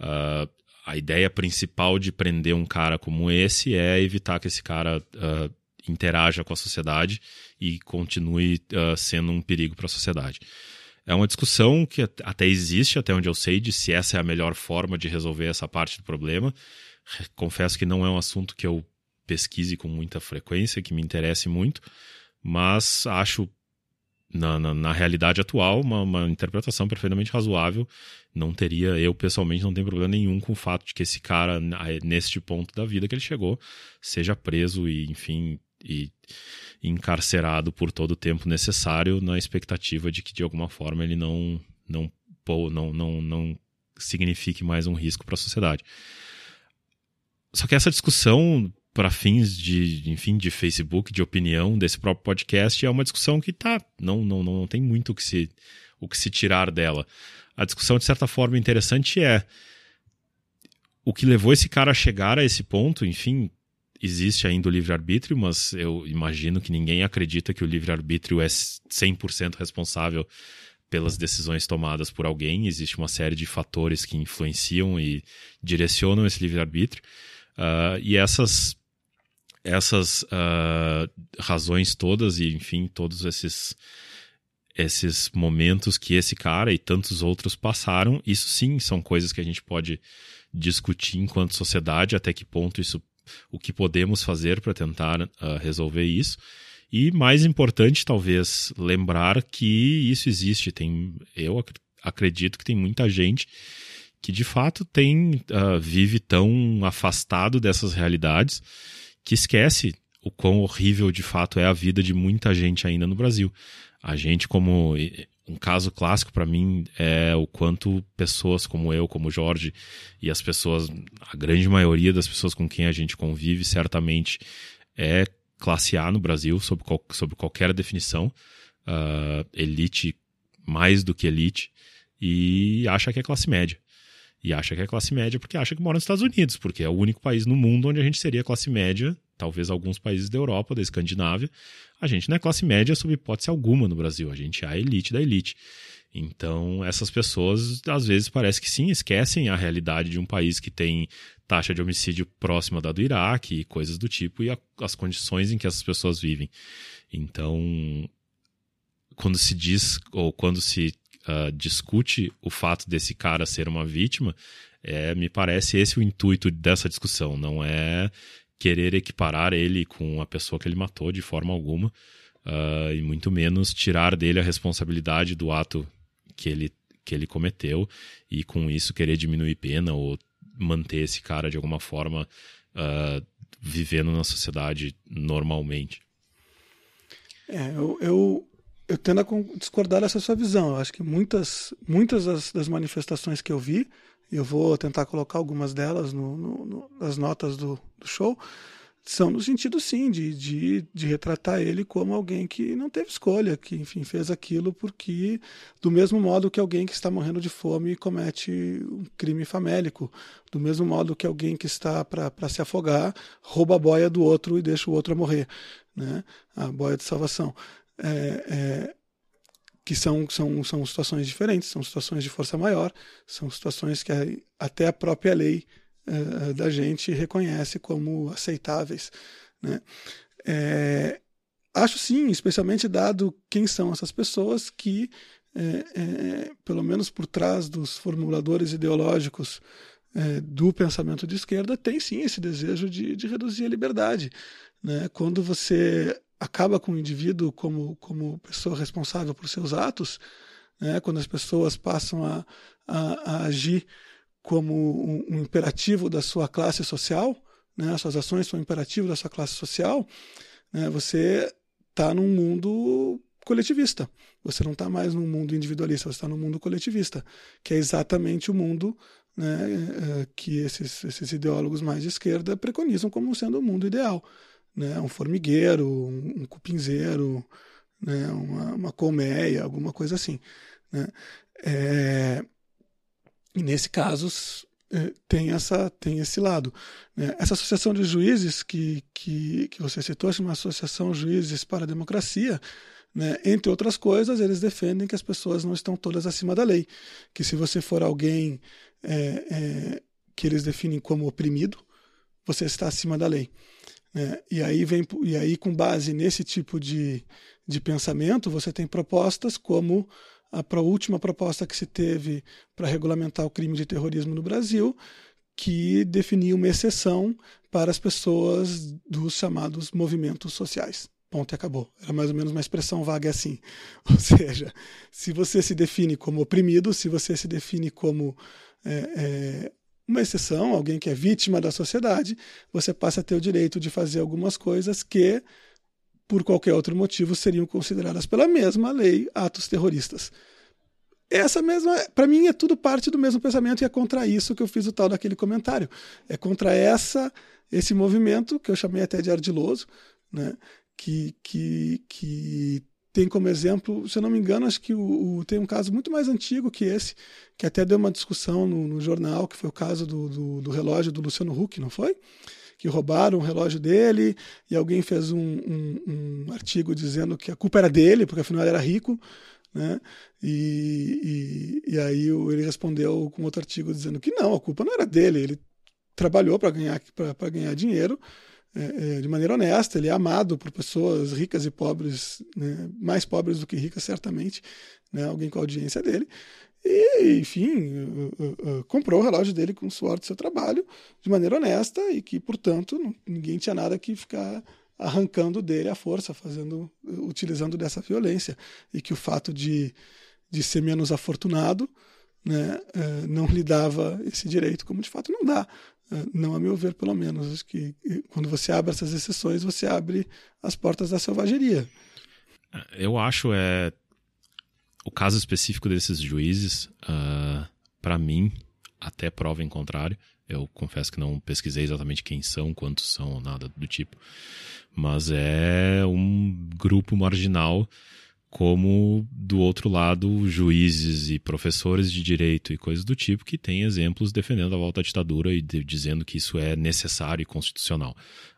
Uh, a ideia principal de prender um cara como esse é evitar que esse cara uh, interaja com a sociedade e continue uh, sendo um perigo para a sociedade. É uma discussão que até existe, até onde eu sei, de se essa é a melhor forma de resolver essa parte do problema. Confesso que não é um assunto que eu pesquise com muita frequência, que me interesse muito, mas acho na, na, na, realidade atual, uma, uma, interpretação perfeitamente razoável. Não teria, eu pessoalmente não tenho problema nenhum com o fato de que esse cara, neste ponto da vida que ele chegou, seja preso e, enfim, e encarcerado por todo o tempo necessário, na expectativa de que de alguma forma ele não, não, não, não, não signifique mais um risco para a sociedade. Só que essa discussão para fins de, enfim, de Facebook, de opinião desse próprio podcast, é uma discussão que tá, não, não, não tem muito o que se, o que se tirar dela. A discussão, de certa forma, interessante é o que levou esse cara a chegar a esse ponto, enfim, existe ainda o livre-arbítrio, mas eu imagino que ninguém acredita que o livre-arbítrio é 100% responsável pelas decisões tomadas por alguém. Existe uma série de fatores que influenciam e direcionam esse livre-arbítrio. Uh, e essas, essas uh, razões todas, e enfim, todos esses, esses momentos que esse cara e tantos outros passaram, isso sim são coisas que a gente pode discutir enquanto sociedade, até que ponto isso o que podemos fazer para tentar uh, resolver isso. E mais importante, talvez, lembrar que isso existe. Tem, eu ac acredito que tem muita gente que de fato tem uh, vive tão afastado dessas realidades que esquece o quão horrível de fato é a vida de muita gente ainda no Brasil. A gente, como um caso clássico para mim é o quanto pessoas como eu, como Jorge e as pessoas, a grande maioria das pessoas com quem a gente convive, certamente é classe A no Brasil, sob, qual, sob qualquer definição, uh, elite mais do que elite, e acha que é classe média. E acha que é classe média porque acha que mora nos Estados Unidos, porque é o único país no mundo onde a gente seria classe média, talvez alguns países da Europa, da Escandinávia. A gente não é classe média sob hipótese alguma no Brasil, a gente é a elite da elite. Então, essas pessoas, às vezes, parece que sim, esquecem a realidade de um país que tem taxa de homicídio próxima da do Iraque e coisas do tipo, e a, as condições em que essas pessoas vivem. Então, quando se diz, ou quando se uh, discute o fato desse cara ser uma vítima, é, me parece esse o intuito dessa discussão. Não é querer equiparar ele com a pessoa que ele matou de forma alguma, uh, e muito menos tirar dele a responsabilidade do ato que ele, que ele cometeu, e com isso querer diminuir pena ou manter esse cara de alguma forma uh, vivendo na sociedade normalmente. É, eu, eu, eu tendo a discordar dessa sua visão. Eu acho que muitas, muitas das, das manifestações que eu vi, eu vou tentar colocar algumas delas no, no, no, nas notas do, do, show, são no sentido sim de, de, de, retratar ele como alguém que não teve escolha, que enfim fez aquilo porque do mesmo modo que alguém que está morrendo de fome comete um crime famélico, do mesmo modo que alguém que está para se afogar rouba a boia do outro e deixa o outro a morrer, né? A boia de salvação é, é, que são, são, são situações diferentes, são situações de força maior, são situações que até a própria lei é, da gente reconhece como aceitáveis. Né? É, acho sim, especialmente dado quem são essas pessoas que, é, é, pelo menos por trás dos formuladores ideológicos do pensamento de esquerda, tem sim esse desejo de, de reduzir a liberdade. Né? Quando você acaba com o indivíduo como, como pessoa responsável por seus atos, né? quando as pessoas passam a, a, a agir como um, um, imperativo da sua classe social, né? as suas ações são um imperativo da sua classe social, né? você está num mundo coletivista. Você não está mais num mundo individualista, você está num mundo coletivista, que é exatamente o mundo né, eh, que esses, esses ideólogos mais de esquerda preconizam como sendo o mundo ideal né, um formigueiro, um, um cupinzeiro, né, uma, uma, colmeia, alguma coisa assim. Né? É, e nesse caso é, tem, essa, tem esse lado. Né? Essa associação de juízes que, que, que você citou, é uma associação Juízes para a Democracia, né? Entre outras coisas, eles defendem que as pessoas não estão todas acima da lei, que se você for alguém é, é, que eles definem como oprimido, você está acima da lei. Né? E, aí vem, e aí, com base nesse tipo de, de pensamento, você tem propostas como a última proposta que se teve para regulamentar o crime de terrorismo no Brasil, que definia uma exceção para as pessoas dos chamados movimentos sociais. Ponto e acabou. Era mais ou menos uma expressão vaga assim. Ou seja, se você se define como oprimido, se você se define como é, é, uma exceção, alguém que é vítima da sociedade, você passa a ter o direito de fazer algumas coisas que, por qualquer outro motivo, seriam consideradas pela mesma lei atos terroristas. Essa mesma, para mim, é tudo parte do mesmo pensamento e é contra isso que eu fiz o tal daquele comentário. É contra essa esse movimento que eu chamei até de ardiloso, né? que, que, que tem como exemplo, se eu não me engano, acho que o, o, tem um caso muito mais antigo que esse, que até deu uma discussão no, no jornal, que foi o caso do, do, do, relógio do Luciano Huck, não foi? Que roubaram o relógio dele e alguém fez um, um, um artigo dizendo que a culpa era dele, porque afinal ele era rico, né? E, e, e aí ele respondeu com outro artigo dizendo que não, a culpa não era dele, ele trabalhou para ganhar, ganhar dinheiro é, é, de maneira honesta, ele é amado por pessoas ricas e pobres, né, mais pobres do que ricas, certamente, né, alguém com a audiência dele. E, enfim, comprou o relógio dele com o suor do seu trabalho, de maneira honesta, e que, portanto, ninguém tinha nada que ficar arrancando dele à força, fazendo, utilizando dessa violência. E que o fato de, de ser menos afortunado né, uh, não lhe dava esse direito, como de fato não dá. É, não a meu ver, pelo menos. Acho que quando você abre essas exceções, você abre as portas da selvageria. É, eu acho é o caso específico desses juízes, uh, ah, para mim, até prova em contrário. Eu confesso que não pesquisei exatamente quem são, quantos são, nada do tipo. Mas é um grupo marginal como do outro lado juízes e professores de direito e coisas do tipo que têm exemplos defendendo a volta à ditadura e de, dizendo que isso é necessário e constitucional.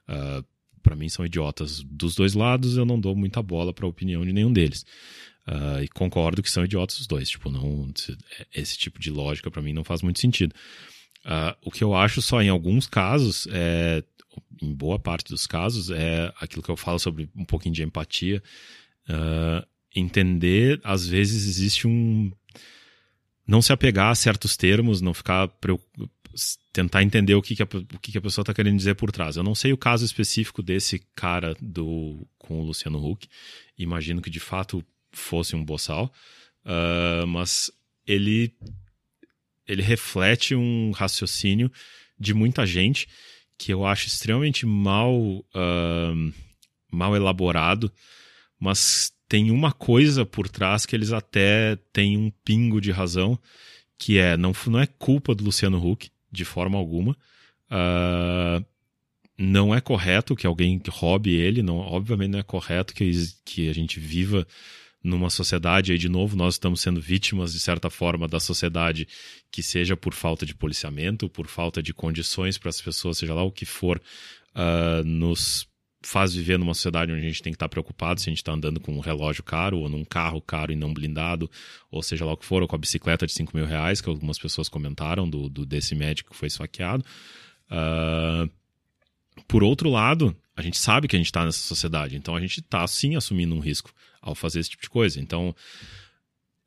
Uh, ah, para mim são idiotas dos dois lados, eu não dou muita bola para a opinião de nenhum deles. Uh, e concordo que são idiotas os dois. Tipo, não, esse tipo de lógica para mim não faz muito sentido. Uh, o que eu acho só em alguns casos, é, em boa parte dos casos, é aquilo que eu falo sobre um pouquinho de empatia. Uh, entender, às vezes existe um. Não se apegar a certos termos, não ficar. Tentar entender o que, que, a, o que, que a pessoa está querendo dizer por trás. Eu não sei o caso específico desse cara do com o Luciano Huck. Imagino que de fato fosse um boçal. Uh, mas ele, ele reflete um raciocínio de muita gente que eu acho extremamente mal, uh, mal elaborado, mas tem uma coisa por trás que eles até têm um pingo de razão, que é não, não é culpa do Luciano Huck, de forma alguma. Uh, não é correto que alguém roube ele, não, obviamente não é correto que, que a gente viva numa sociedade, aí de novo, nós estamos sendo vítimas, de certa forma, da sociedade, que seja por falta de policiamento, por falta de condições para as pessoas, seja lá o que for, uh, nos faz viver numa sociedade onde a gente tem que estar preocupado se a gente está andando com um relógio caro ou num carro caro e não blindado, ou seja lá o que for, ou com a bicicleta de 5 mil reais, que algumas pessoas comentaram do, do desse médico que foi esfaqueado. Uh, por outro lado, a gente sabe que a gente está nessa sociedade, então a gente está sim assumindo um risco ao fazer esse tipo de coisa. Então,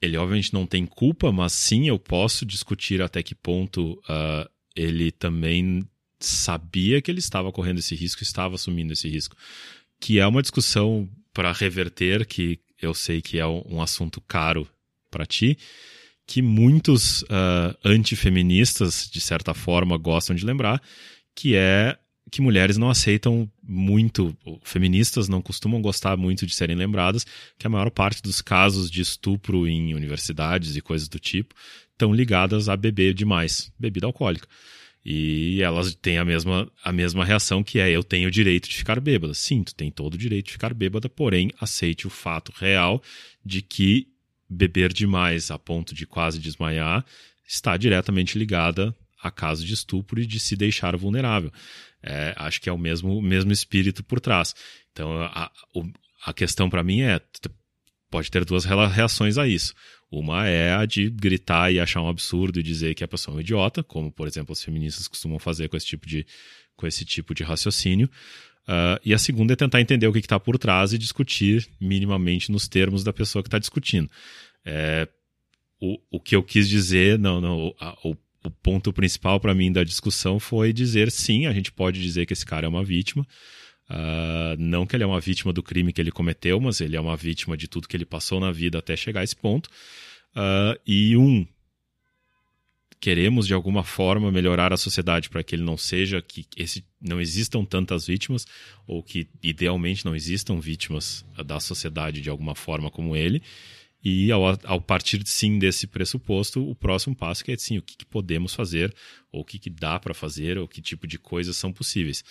ele obviamente não tem culpa, mas sim eu posso discutir até que ponto uh, ele também sabia que ele estava correndo esse risco, estava assumindo esse risco. Que é uma discussão para reverter, que eu sei que é um assunto caro para ti, que muitos uh, antifeministas, de certa forma, gostam de lembrar, que é que mulheres não aceitam muito, feministas não costumam gostar muito de serem lembradas, que a maior parte dos casos de estupro em universidades e coisas do tipo estão ligadas a beber demais, bebida alcoólica. E elas têm a mesma, a mesma reação que é eu tenho o direito de ficar bêbada. Sim, tu tem todo o direito de ficar bêbada, porém aceite o fato real de que beber demais a ponto de quase desmaiar está diretamente ligada a caso de estupro e de se deixar vulnerável. É, acho que é o mesmo, mesmo espírito por trás. Então a, a questão para mim é pode ter duas reações a isso. Uma é a de gritar e achar um absurdo e dizer que a pessoa é um idiota, como, por exemplo, as feministas costumam fazer com esse tipo de, com esse tipo de raciocínio. Uh, e a segunda é tentar entender o que está por trás e discutir minimamente nos termos da pessoa que está discutindo. É, o, o que eu quis dizer, não, não, a, o, o ponto principal para mim da discussão foi dizer sim, a gente pode dizer que esse cara é uma vítima. Uh, não que ele é uma vítima do crime que ele cometeu, mas ele é uma vítima de tudo que ele passou na vida até chegar a esse ponto. Uh, e um, queremos de alguma forma melhorar a sociedade para que ele não seja que esse não existam tantas vítimas ou que idealmente não existam vítimas da sociedade de alguma forma como ele. E ao, ao partir sim desse pressuposto, o próximo passo que é sim o que, que podemos fazer ou o que, que dá para fazer ou que tipo de coisas são possíveis.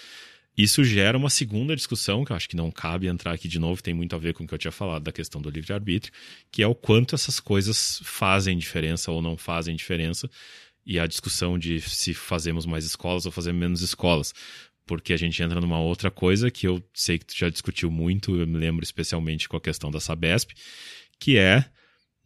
Isso gera uma segunda discussão, que eu acho que não cabe entrar aqui de novo, tem muito a ver com o que eu tinha falado da questão do livre-arbítrio, que é o quanto essas coisas fazem diferença ou não fazem diferença, e a discussão de se fazemos mais escolas ou fazemos menos escolas. Porque a gente entra numa outra coisa que eu sei que tu já discutiu muito, eu me lembro especialmente com a questão da Sabesp, que é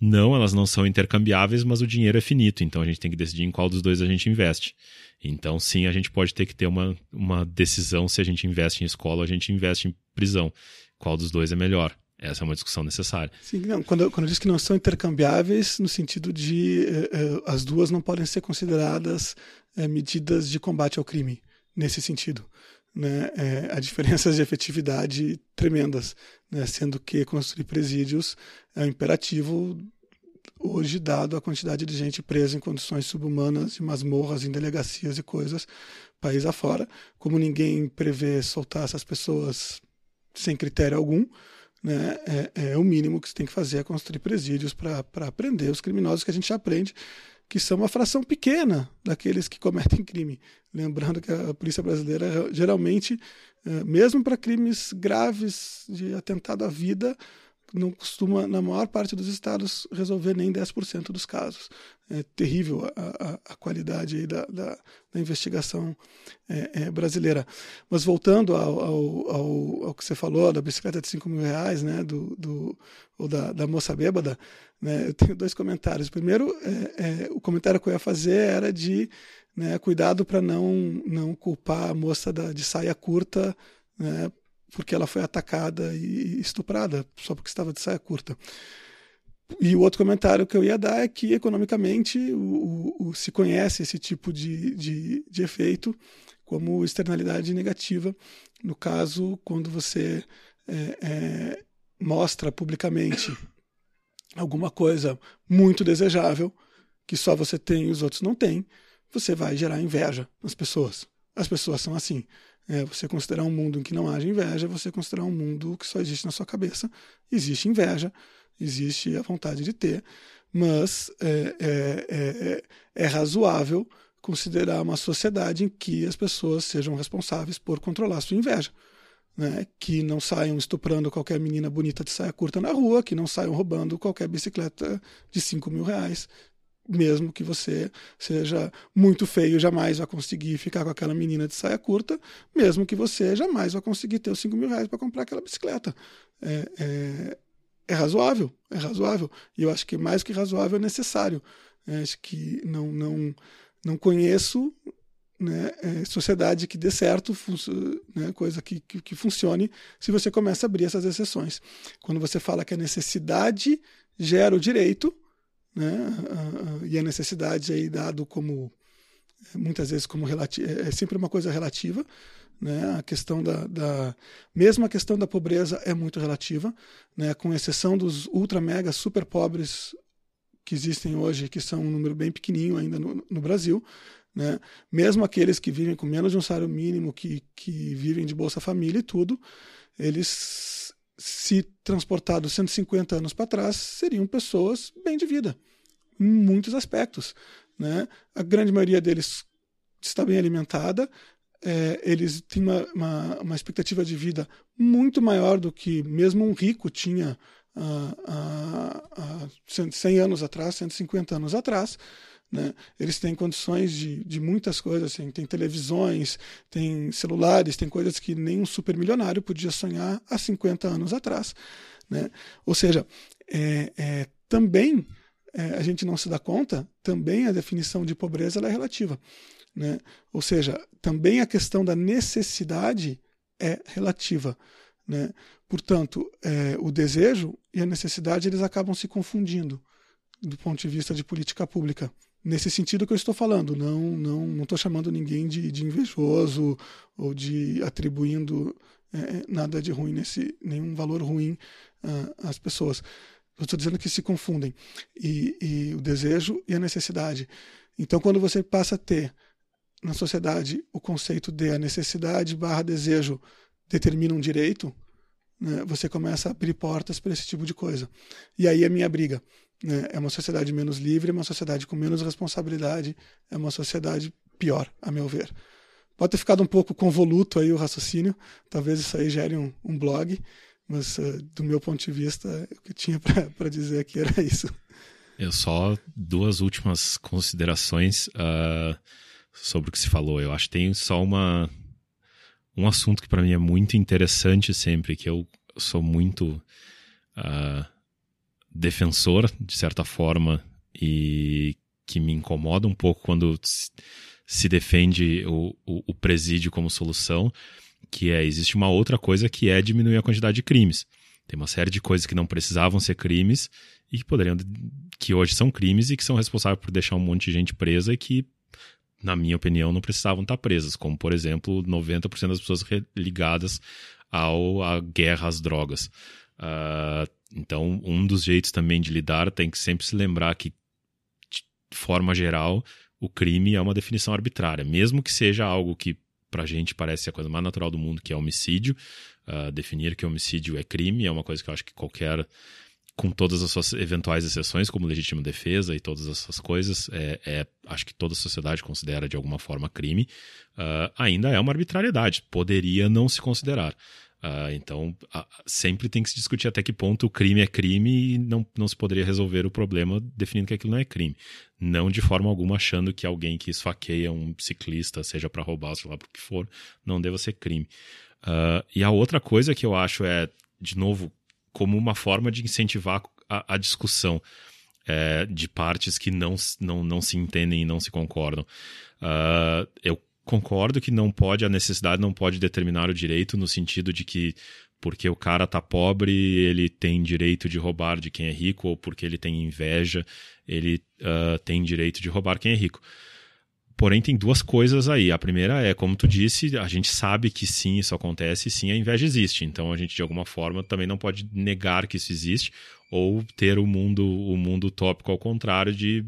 não, elas não são intercambiáveis, mas o dinheiro é finito, então a gente tem que decidir em qual dos dois a gente investe. Então, sim, a gente pode ter que ter uma, uma decisão se a gente investe em escola ou a gente investe em prisão. Qual dos dois é melhor? Essa é uma discussão necessária. Sim, não, quando, quando disse que não são intercambiáveis, no sentido de eh, eh, as duas não podem ser consideradas eh, medidas de combate ao crime, nesse sentido. Né? há diferenças de efetividade tremendas, né? sendo que construir presídios é um imperativo hoje, dado a quantidade de gente presa em condições subhumanas, em masmorras, em delegacias e coisas, país afora. Como ninguém prevê soltar essas pessoas sem critério algum, né, é, é o mínimo que se tem que fazer é construir presídios para prender os criminosos que a gente já aprende que são uma fração pequena daqueles que cometem crime. Lembrando que a polícia brasileira geralmente, é, mesmo para crimes graves de atentado à vida, não costuma, na maior parte dos estados, resolver nem 10% dos casos. É terrível a, a, a qualidade da, da, da, investigação é, é, brasileira. Mas voltando ao, ao, ao, ao, que você falou, da bicicleta de 5 mil reais, né, do, do, ou da, da moça bêbada, né, eu tenho dois comentários. Primeiro, é, é o comentário que eu ia fazer era de né, cuidado para não, não culpar a moça da, de saia curta né, porque ela foi atacada e estuprada só porque estava de saia curta. E o outro comentário que eu ia dar é que, economicamente, o, o, se conhece esse tipo de, de, de, efeito como externalidade negativa. No caso, quando você é, é, mostra publicamente alguma coisa muito desejável, que só você tem e os outros não têm, você vai gerar inveja nas pessoas. As pessoas são assim. É, você considerar um mundo em que não haja inveja, você considerar um mundo que só existe na sua cabeça. Existe inveja, existe a vontade de ter, mas é, é, é, é razoável considerar uma sociedade em que as pessoas sejam responsáveis por controlar sua inveja. Né? Que não saiam estuprando qualquer menina bonita de saia curta na rua, que não saiam roubando qualquer bicicleta de 5 mil reais, mesmo que você seja muito feio, jamais vai conseguir ficar com aquela menina de saia curta, mesmo que você jamais vai conseguir ter os 5 mil reais para comprar aquela bicicleta. É, é, é, razoável, é razoável. E eu acho que mais que razoável é necessário. É, acho que não, não, não conheço né, é, sociedade que dê certo, né, coisa que, que, que funcione, se você começa a abrir essas exceções. Quando você fala que a necessidade gera o direito, né? e a necessidade aí dado como muitas vezes como é, é sempre uma coisa relativa né? a questão da, da mesmo a questão da pobreza é muito relativa né? com exceção dos ultra mega super pobres que existem hoje que são um número bem pequenininho ainda no, no Brasil né? mesmo aqueles que vivem com menos de um salário mínimo que, que vivem de bolsa família e tudo eles se transportados 150 anos para trás, seriam pessoas bem de vida, em muitos aspectos. Né? A grande maioria deles está bem alimentada, é, eles têm uma, uma, uma, expectativa de vida muito maior do que mesmo um rico tinha há, há 100 anos atrás, 150 anos atrás. Né? Eles têm condições de, de muitas coisas, assim, tem televisões, tem celulares, tem coisas que nem um supermilionário podia sonhar há 50 anos atrás. Né? Ou seja, é, é, também é, a gente não se dá conta, também a definição de pobreza é relativa. Né? Ou seja, também a questão da necessidade é relativa. Né? Portanto, é, o desejo e a necessidade eles acabam se confundindo do ponto de vista de política pública nesse sentido que eu estou falando. Não não não estou chamando ninguém de, de, invejoso ou de atribuindo é, nada de ruim nesse nenhum valor ruim uh, às pessoas. Eu estou dizendo que se confundem e, e o desejo e a necessidade. Então, quando você passa a ter na sociedade o conceito de a necessidade barra desejo determina um direito, né, você começa a abrir portas para esse tipo de coisa. E aí é minha briga. Né? É uma sociedade menos livre, é uma sociedade com menos responsabilidade, é uma sociedade pior, a meu ver. pode ter ficado um pouco convoluto aí o raciocínio, talvez isso aí gere um, um blog, mas uh, do meu ponto de vista, o que tinha para dizer aqui era isso. Eu só duas últimas considerações uh, sobre o que se falou. Eu acho que tem só uma um assunto que para mim é muito interessante sempre, que eu sou muito uh, defensor de certa forma e que me incomoda um pouco quando se defende o, o, o presídio como solução, que é existe uma outra coisa que é diminuir a quantidade de crimes. Tem uma série de coisas que não precisavam ser crimes e que poderiam que hoje são crimes e que são responsáveis por deixar um monte de gente presa e que na minha opinião não precisavam estar presas, como por exemplo 90% das pessoas ligadas ao à guerra às drogas. Uh, então um dos jeitos também de lidar tem que sempre se lembrar que de forma geral o crime é uma definição arbitrária, mesmo que seja algo que pra gente parece a coisa mais natural do mundo, que é homicídio. Uh, definir que homicídio é crime é uma coisa que eu acho que qualquer com todas as suas eventuais exceções, como legítima defesa e todas essas coisas, é, é, acho que toda a sociedade considera de alguma forma crime, uh, ainda é uma arbitrariedade. Poderia não se considerar. Uh, então, uh, sempre tem que se discutir até que ponto o crime é crime e não, não se poderia resolver o problema definindo que aquilo não é crime. Não de forma alguma achando que alguém que esfaqueia um ciclista, seja para roubar, sei lá, por que for, não deva ser crime. e a outra coisa que eu acho é, de novo, como uma forma de incentivar a, a discussão é, de partes que não, não, não se entendem e não se concordam. Uh, eu concordo que não pode, a necessidade não pode determinar o direito no sentido de que porque o cara tá pobre, ele tem direito de roubar de quem é rico, ou porque ele tem inveja, ele uh, tem direito de roubar quem é rico. Porém, tem duas coisas aí. A primeira é, como tu disse, a gente sabe que sim, isso acontece, sim, a inveja existe. Então a gente, de alguma forma, também não pode negar que isso existe, ou ter o mundo, o mundo utópico ao contrário de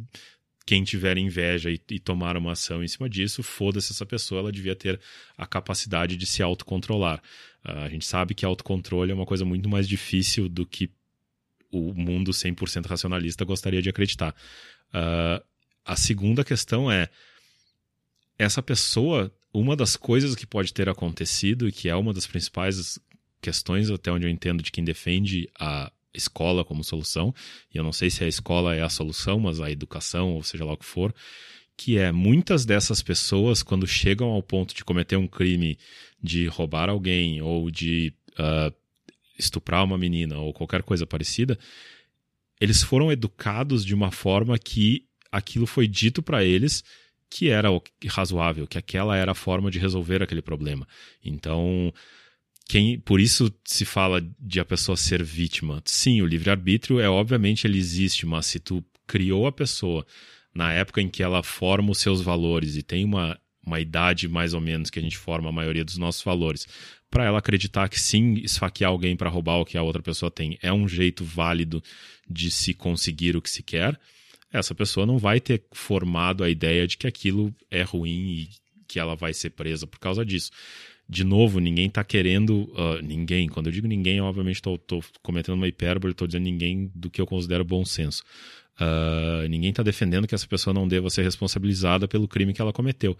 quem tiver inveja e, e tomar uma ação em cima disso, foda-se essa pessoa, ela devia ter a capacidade de se autocontrolar. Uh, a gente sabe que autocontrole é uma coisa muito mais difícil do que o mundo 100% racionalista gostaria de acreditar. Uh, a segunda questão é essa pessoa, uma das coisas que pode ter acontecido e que é uma das principais questões, até onde eu entendo, de quem defende a escola como solução, e eu não sei se a escola é a solução, mas a educação, ou seja lá o que for, que é muitas dessas pessoas, quando chegam ao ponto de cometer um crime de roubar alguém ou de uh, estuprar uma menina ou qualquer coisa parecida, eles foram educados de uma forma que aquilo foi dito para eles que era razoável, que aquela era a forma de resolver aquele problema. Então, quem, por isso se fala de a pessoa ser vítima. Sim, o livre-arbítrio é obviamente ele existe, mas se tu criou a pessoa na época em que ela forma os seus valores e tem uma, uma idade mais ou menos que a gente forma a maioria dos nossos valores, para ela acreditar que sim, esfaquear alguém para roubar o que a outra pessoa tem é um jeito válido de se conseguir o que se quer essa pessoa não vai ter formado a ideia de que aquilo é ruim e que ela vai ser presa por causa disso. De novo, ninguém está querendo. Uh, ninguém, quando eu digo ninguém, obviamente estou cometendo uma hipérbole, estou dizendo ninguém do que eu considero bom senso. Uh, ninguém está defendendo que essa pessoa não deva ser responsabilizada pelo crime que ela cometeu.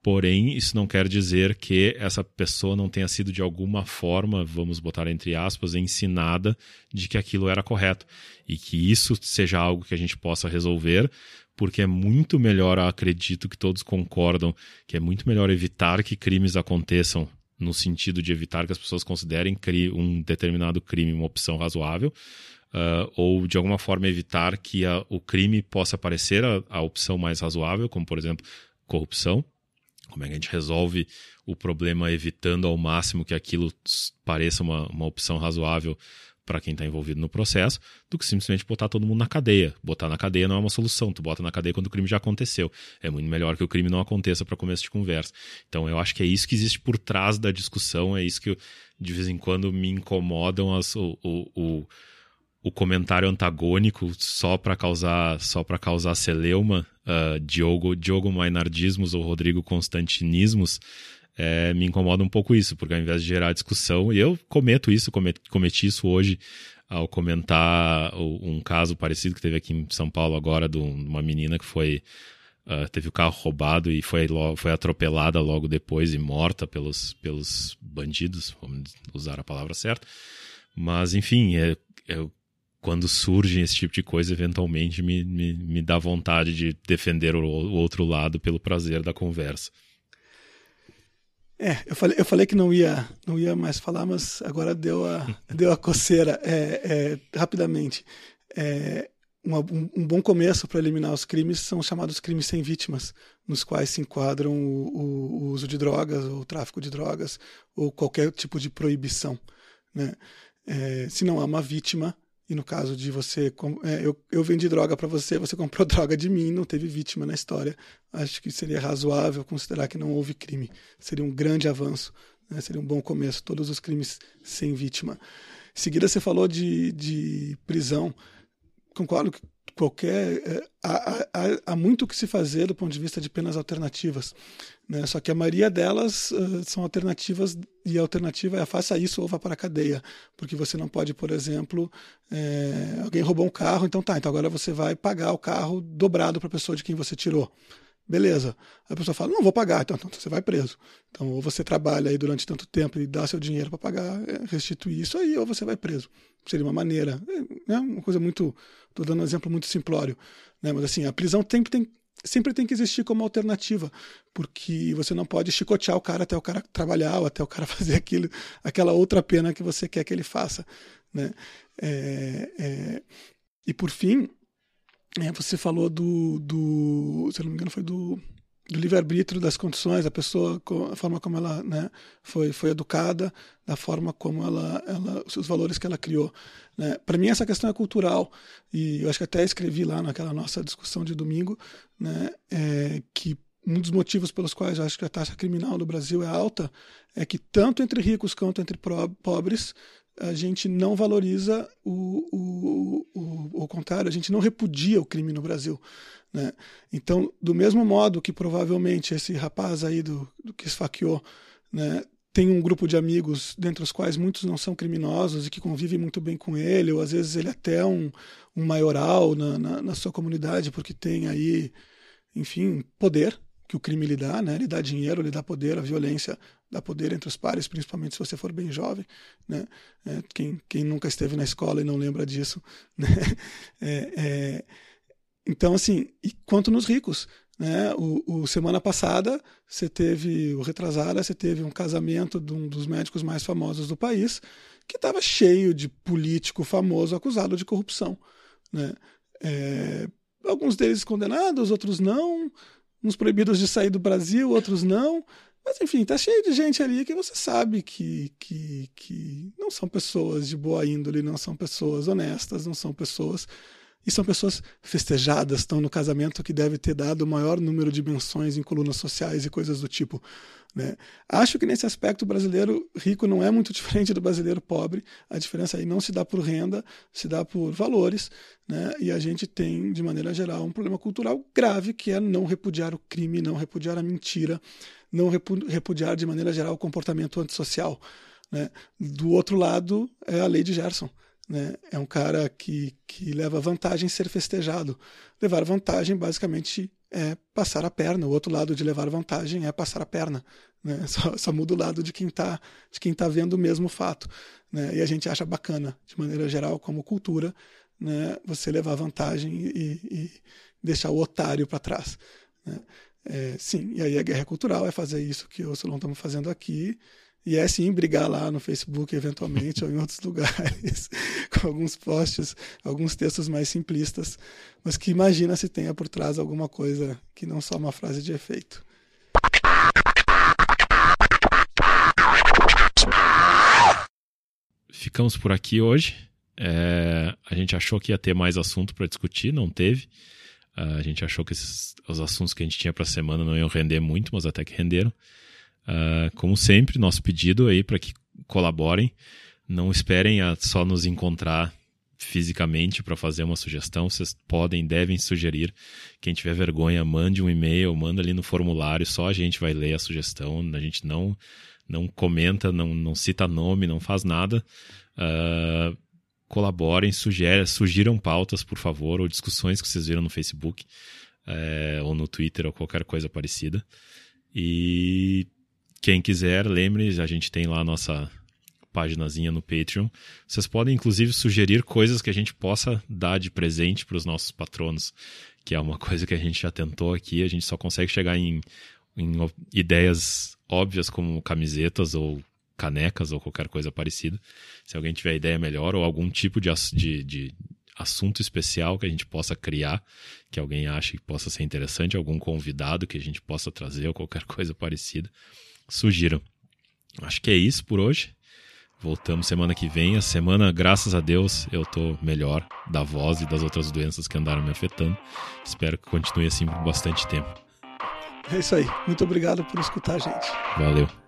Porém, isso não quer dizer que essa pessoa não tenha sido de alguma forma, vamos botar entre aspas, ensinada de que aquilo era correto. E que isso seja algo que a gente possa resolver, porque é muito melhor, acredito que todos concordam, que é muito melhor evitar que crimes aconteçam no sentido de evitar que as pessoas considerem um determinado crime uma opção razoável, uh, ou de alguma forma evitar que a, o crime possa parecer a, a opção mais razoável, como por exemplo corrupção. Como é que a gente resolve o problema evitando ao máximo que aquilo pareça uma, uma opção razoável para quem está envolvido no processo, do que simplesmente botar todo mundo na cadeia. Botar na cadeia não é uma solução, tu bota na cadeia quando o crime já aconteceu. É muito melhor que o crime não aconteça para começo de conversa. Então eu acho que é isso que existe por trás da discussão, é isso que eu, de vez em quando me incomodam as, o, o, o o comentário antagônico só para causar só para causar celeuma, uh, Diogo, Diogo Mainardismos ou Rodrigo Constantinismos, é, me incomoda um pouco isso, porque ao invés de gerar discussão, e eu cometo isso, cometi, isso hoje ao comentar um caso parecido que teve aqui em São Paulo agora de uma menina que foi uh, teve o carro roubado e foi, foi atropelada logo depois e morta pelos, pelos bandidos, vamos usar a palavra certa. Mas, enfim, é, é, quando surge esse tipo de coisa, eventualmente me, me, me dá vontade de defender o, o outro lado pelo prazer da conversa. É, eu falei, eu falei que não ia, não ia mais falar, mas agora deu a, deu a coceira. É, é, rapidamente, é, um, um, bom começo para eliminar os crimes são chamados crimes sem vítimas, nos quais se enquadram o, o, o uso de drogas, ou o tráfico de drogas, ou qualquer tipo de proibição. Né? É, se não há uma vítima, e no caso de você, é, eu, eu vendi droga para você, você comprou droga de mim, não teve vítima na história. Acho que seria razoável considerar que não houve crime. Seria um grande avanço, né? seria um bom começo. Todos os crimes sem vítima. Em seguida, você falou de, de prisão. Concordo que qualquer. É, há, há, há, muito o que se fazer do ponto de vista de penas alternativas. Né? Só que a maioria delas uh, são alternativas, e a alternativa é faça isso ou vá para a cadeia. Porque você não pode, por exemplo, é, alguém roubou um carro, então tá, então agora você vai pagar o carro dobrado para a pessoa de quem você tirou. Beleza. A pessoa fala, não vou pagar, então, então, você vai preso. Então, ou você trabalha aí durante tanto tempo e dá seu dinheiro para pagar, restituir isso aí, ou você vai preso. Seria uma maneira. É né? uma coisa muito. Estou dando um exemplo muito simplório. Né? Mas assim, a prisão sempre tem, sempre tem que existir como alternativa, porque você não pode chicotear o cara até o cara trabalhar ou até o cara fazer aquilo, aquela outra pena que você quer que ele faça. Né? É, é, e por fim, é, você falou do, do, se não me engano, foi do, do livre-arbítrio das condições, a pessoa, a forma como ela né, foi, foi educada, da forma como ela, ela os valores que ela criou. Né. Para mim, essa questão é cultural, e eu acho que até escrevi lá naquela nossa discussão de domingo, né, é, que um dos motivos pelos quais eu acho que a taxa criminal no Brasil é alta é que tanto entre ricos quanto entre pobres a gente não valoriza o, o, o, o contrário, a gente não repudia o crime no Brasil. Né? Então, do mesmo modo que provavelmente esse rapaz aí do, do que esfaqueou né, tem um grupo de amigos, dentre os quais muitos não são criminosos e que convivem muito bem com ele, ou às vezes ele é até um, um maioral na, na, na sua comunidade, porque tem aí, enfim, poder, que o crime lhe dá, né? Ele dá dinheiro, lhe dá poder, a violência dá poder entre os pares, principalmente se você for bem jovem, né? É, quem, quem nunca esteve na escola e não lembra disso, né? É, é, então, assim, e quanto nos ricos, né? O, o, semana passada você teve, o retrasada, você teve um casamento de um dos médicos mais famosos do país que estava cheio de político famoso acusado de corrupção, né? É, alguns deles condenados, outros não, uns proibidos de sair do Brasil, outros não. Mas enfim, tá cheio de gente ali que você sabe que, que, que não são pessoas de boa índole, não são pessoas honestas, não são pessoas. E são pessoas festejadas, estão no casamento que deve ter dado o maior número de menções em colunas sociais e coisas do tipo. Né? Acho que nesse aspecto o brasileiro rico não é muito diferente do brasileiro pobre. A diferença aí não se dá por renda, se dá por valores. Né? E a gente tem, de maneira geral, um problema cultural grave que é não repudiar o crime, não repudiar a mentira, não repudiar de maneira geral o comportamento antissocial. Né? Do outro lado é a lei de Gerson. Né? É um cara que, que leva vantagem em ser festejado. Levar vantagem, basicamente, é passar a perna. O outro lado de levar vantagem é passar a perna. Né? Só, só muda o lado de quem está de quem tá vendo o mesmo fato. Né? E a gente acha bacana, de maneira geral, como cultura, né? você levar vantagem e, e deixar o otário para trás. Né? É, sim, e aí a guerra cultural é fazer isso que o Solon estamos fazendo aqui, e é sim brigar lá no Facebook, eventualmente, ou em outros lugares, com alguns posts, alguns textos mais simplistas, mas que imagina se tenha por trás alguma coisa que não só uma frase de efeito. Ficamos por aqui hoje. É, a gente achou que ia ter mais assunto para discutir, não teve. Uh, a gente achou que esses, os assuntos que a gente tinha para a semana não iam render muito, mas até que renderam. Uh, como sempre, nosso pedido aí para que colaborem. Não esperem só nos encontrar fisicamente para fazer uma sugestão. Vocês podem, devem sugerir. Quem tiver vergonha, mande um e-mail, manda ali no formulário. Só a gente vai ler a sugestão. A gente não não comenta, não, não cita nome, não faz nada. Uh, colaborem, sugiram pautas, por favor, ou discussões que vocês viram no Facebook. é, ou no Twitter ou qualquer coisa parecida. E quem quiser, lembre, a gente tem lá a nossa paginazinha no Patreon. Vocês podem, inclusive, sugerir coisas que a gente possa dar de presente para os nossos patronos, que é uma coisa que a gente já tentou aqui. A gente só consegue chegar em, em ideias óbvias como camisetas ou canecas ou qualquer coisa parecida. Se alguém tiver ideia melhor ou algum tipo de, de, de assunto especial que a gente possa criar, que alguém ache que possa ser interessante, algum convidado que a gente possa trazer ou qualquer coisa parecida, sugiram. Acho que é isso por hoje. Voltamos semana que vem. A semana, graças a Deus, eu tô melhor da voz e das outras doenças que andaram me afetando. Espero que continue assim por bastante tempo. É isso aí. Muito obrigado por escutar gente. Valeu.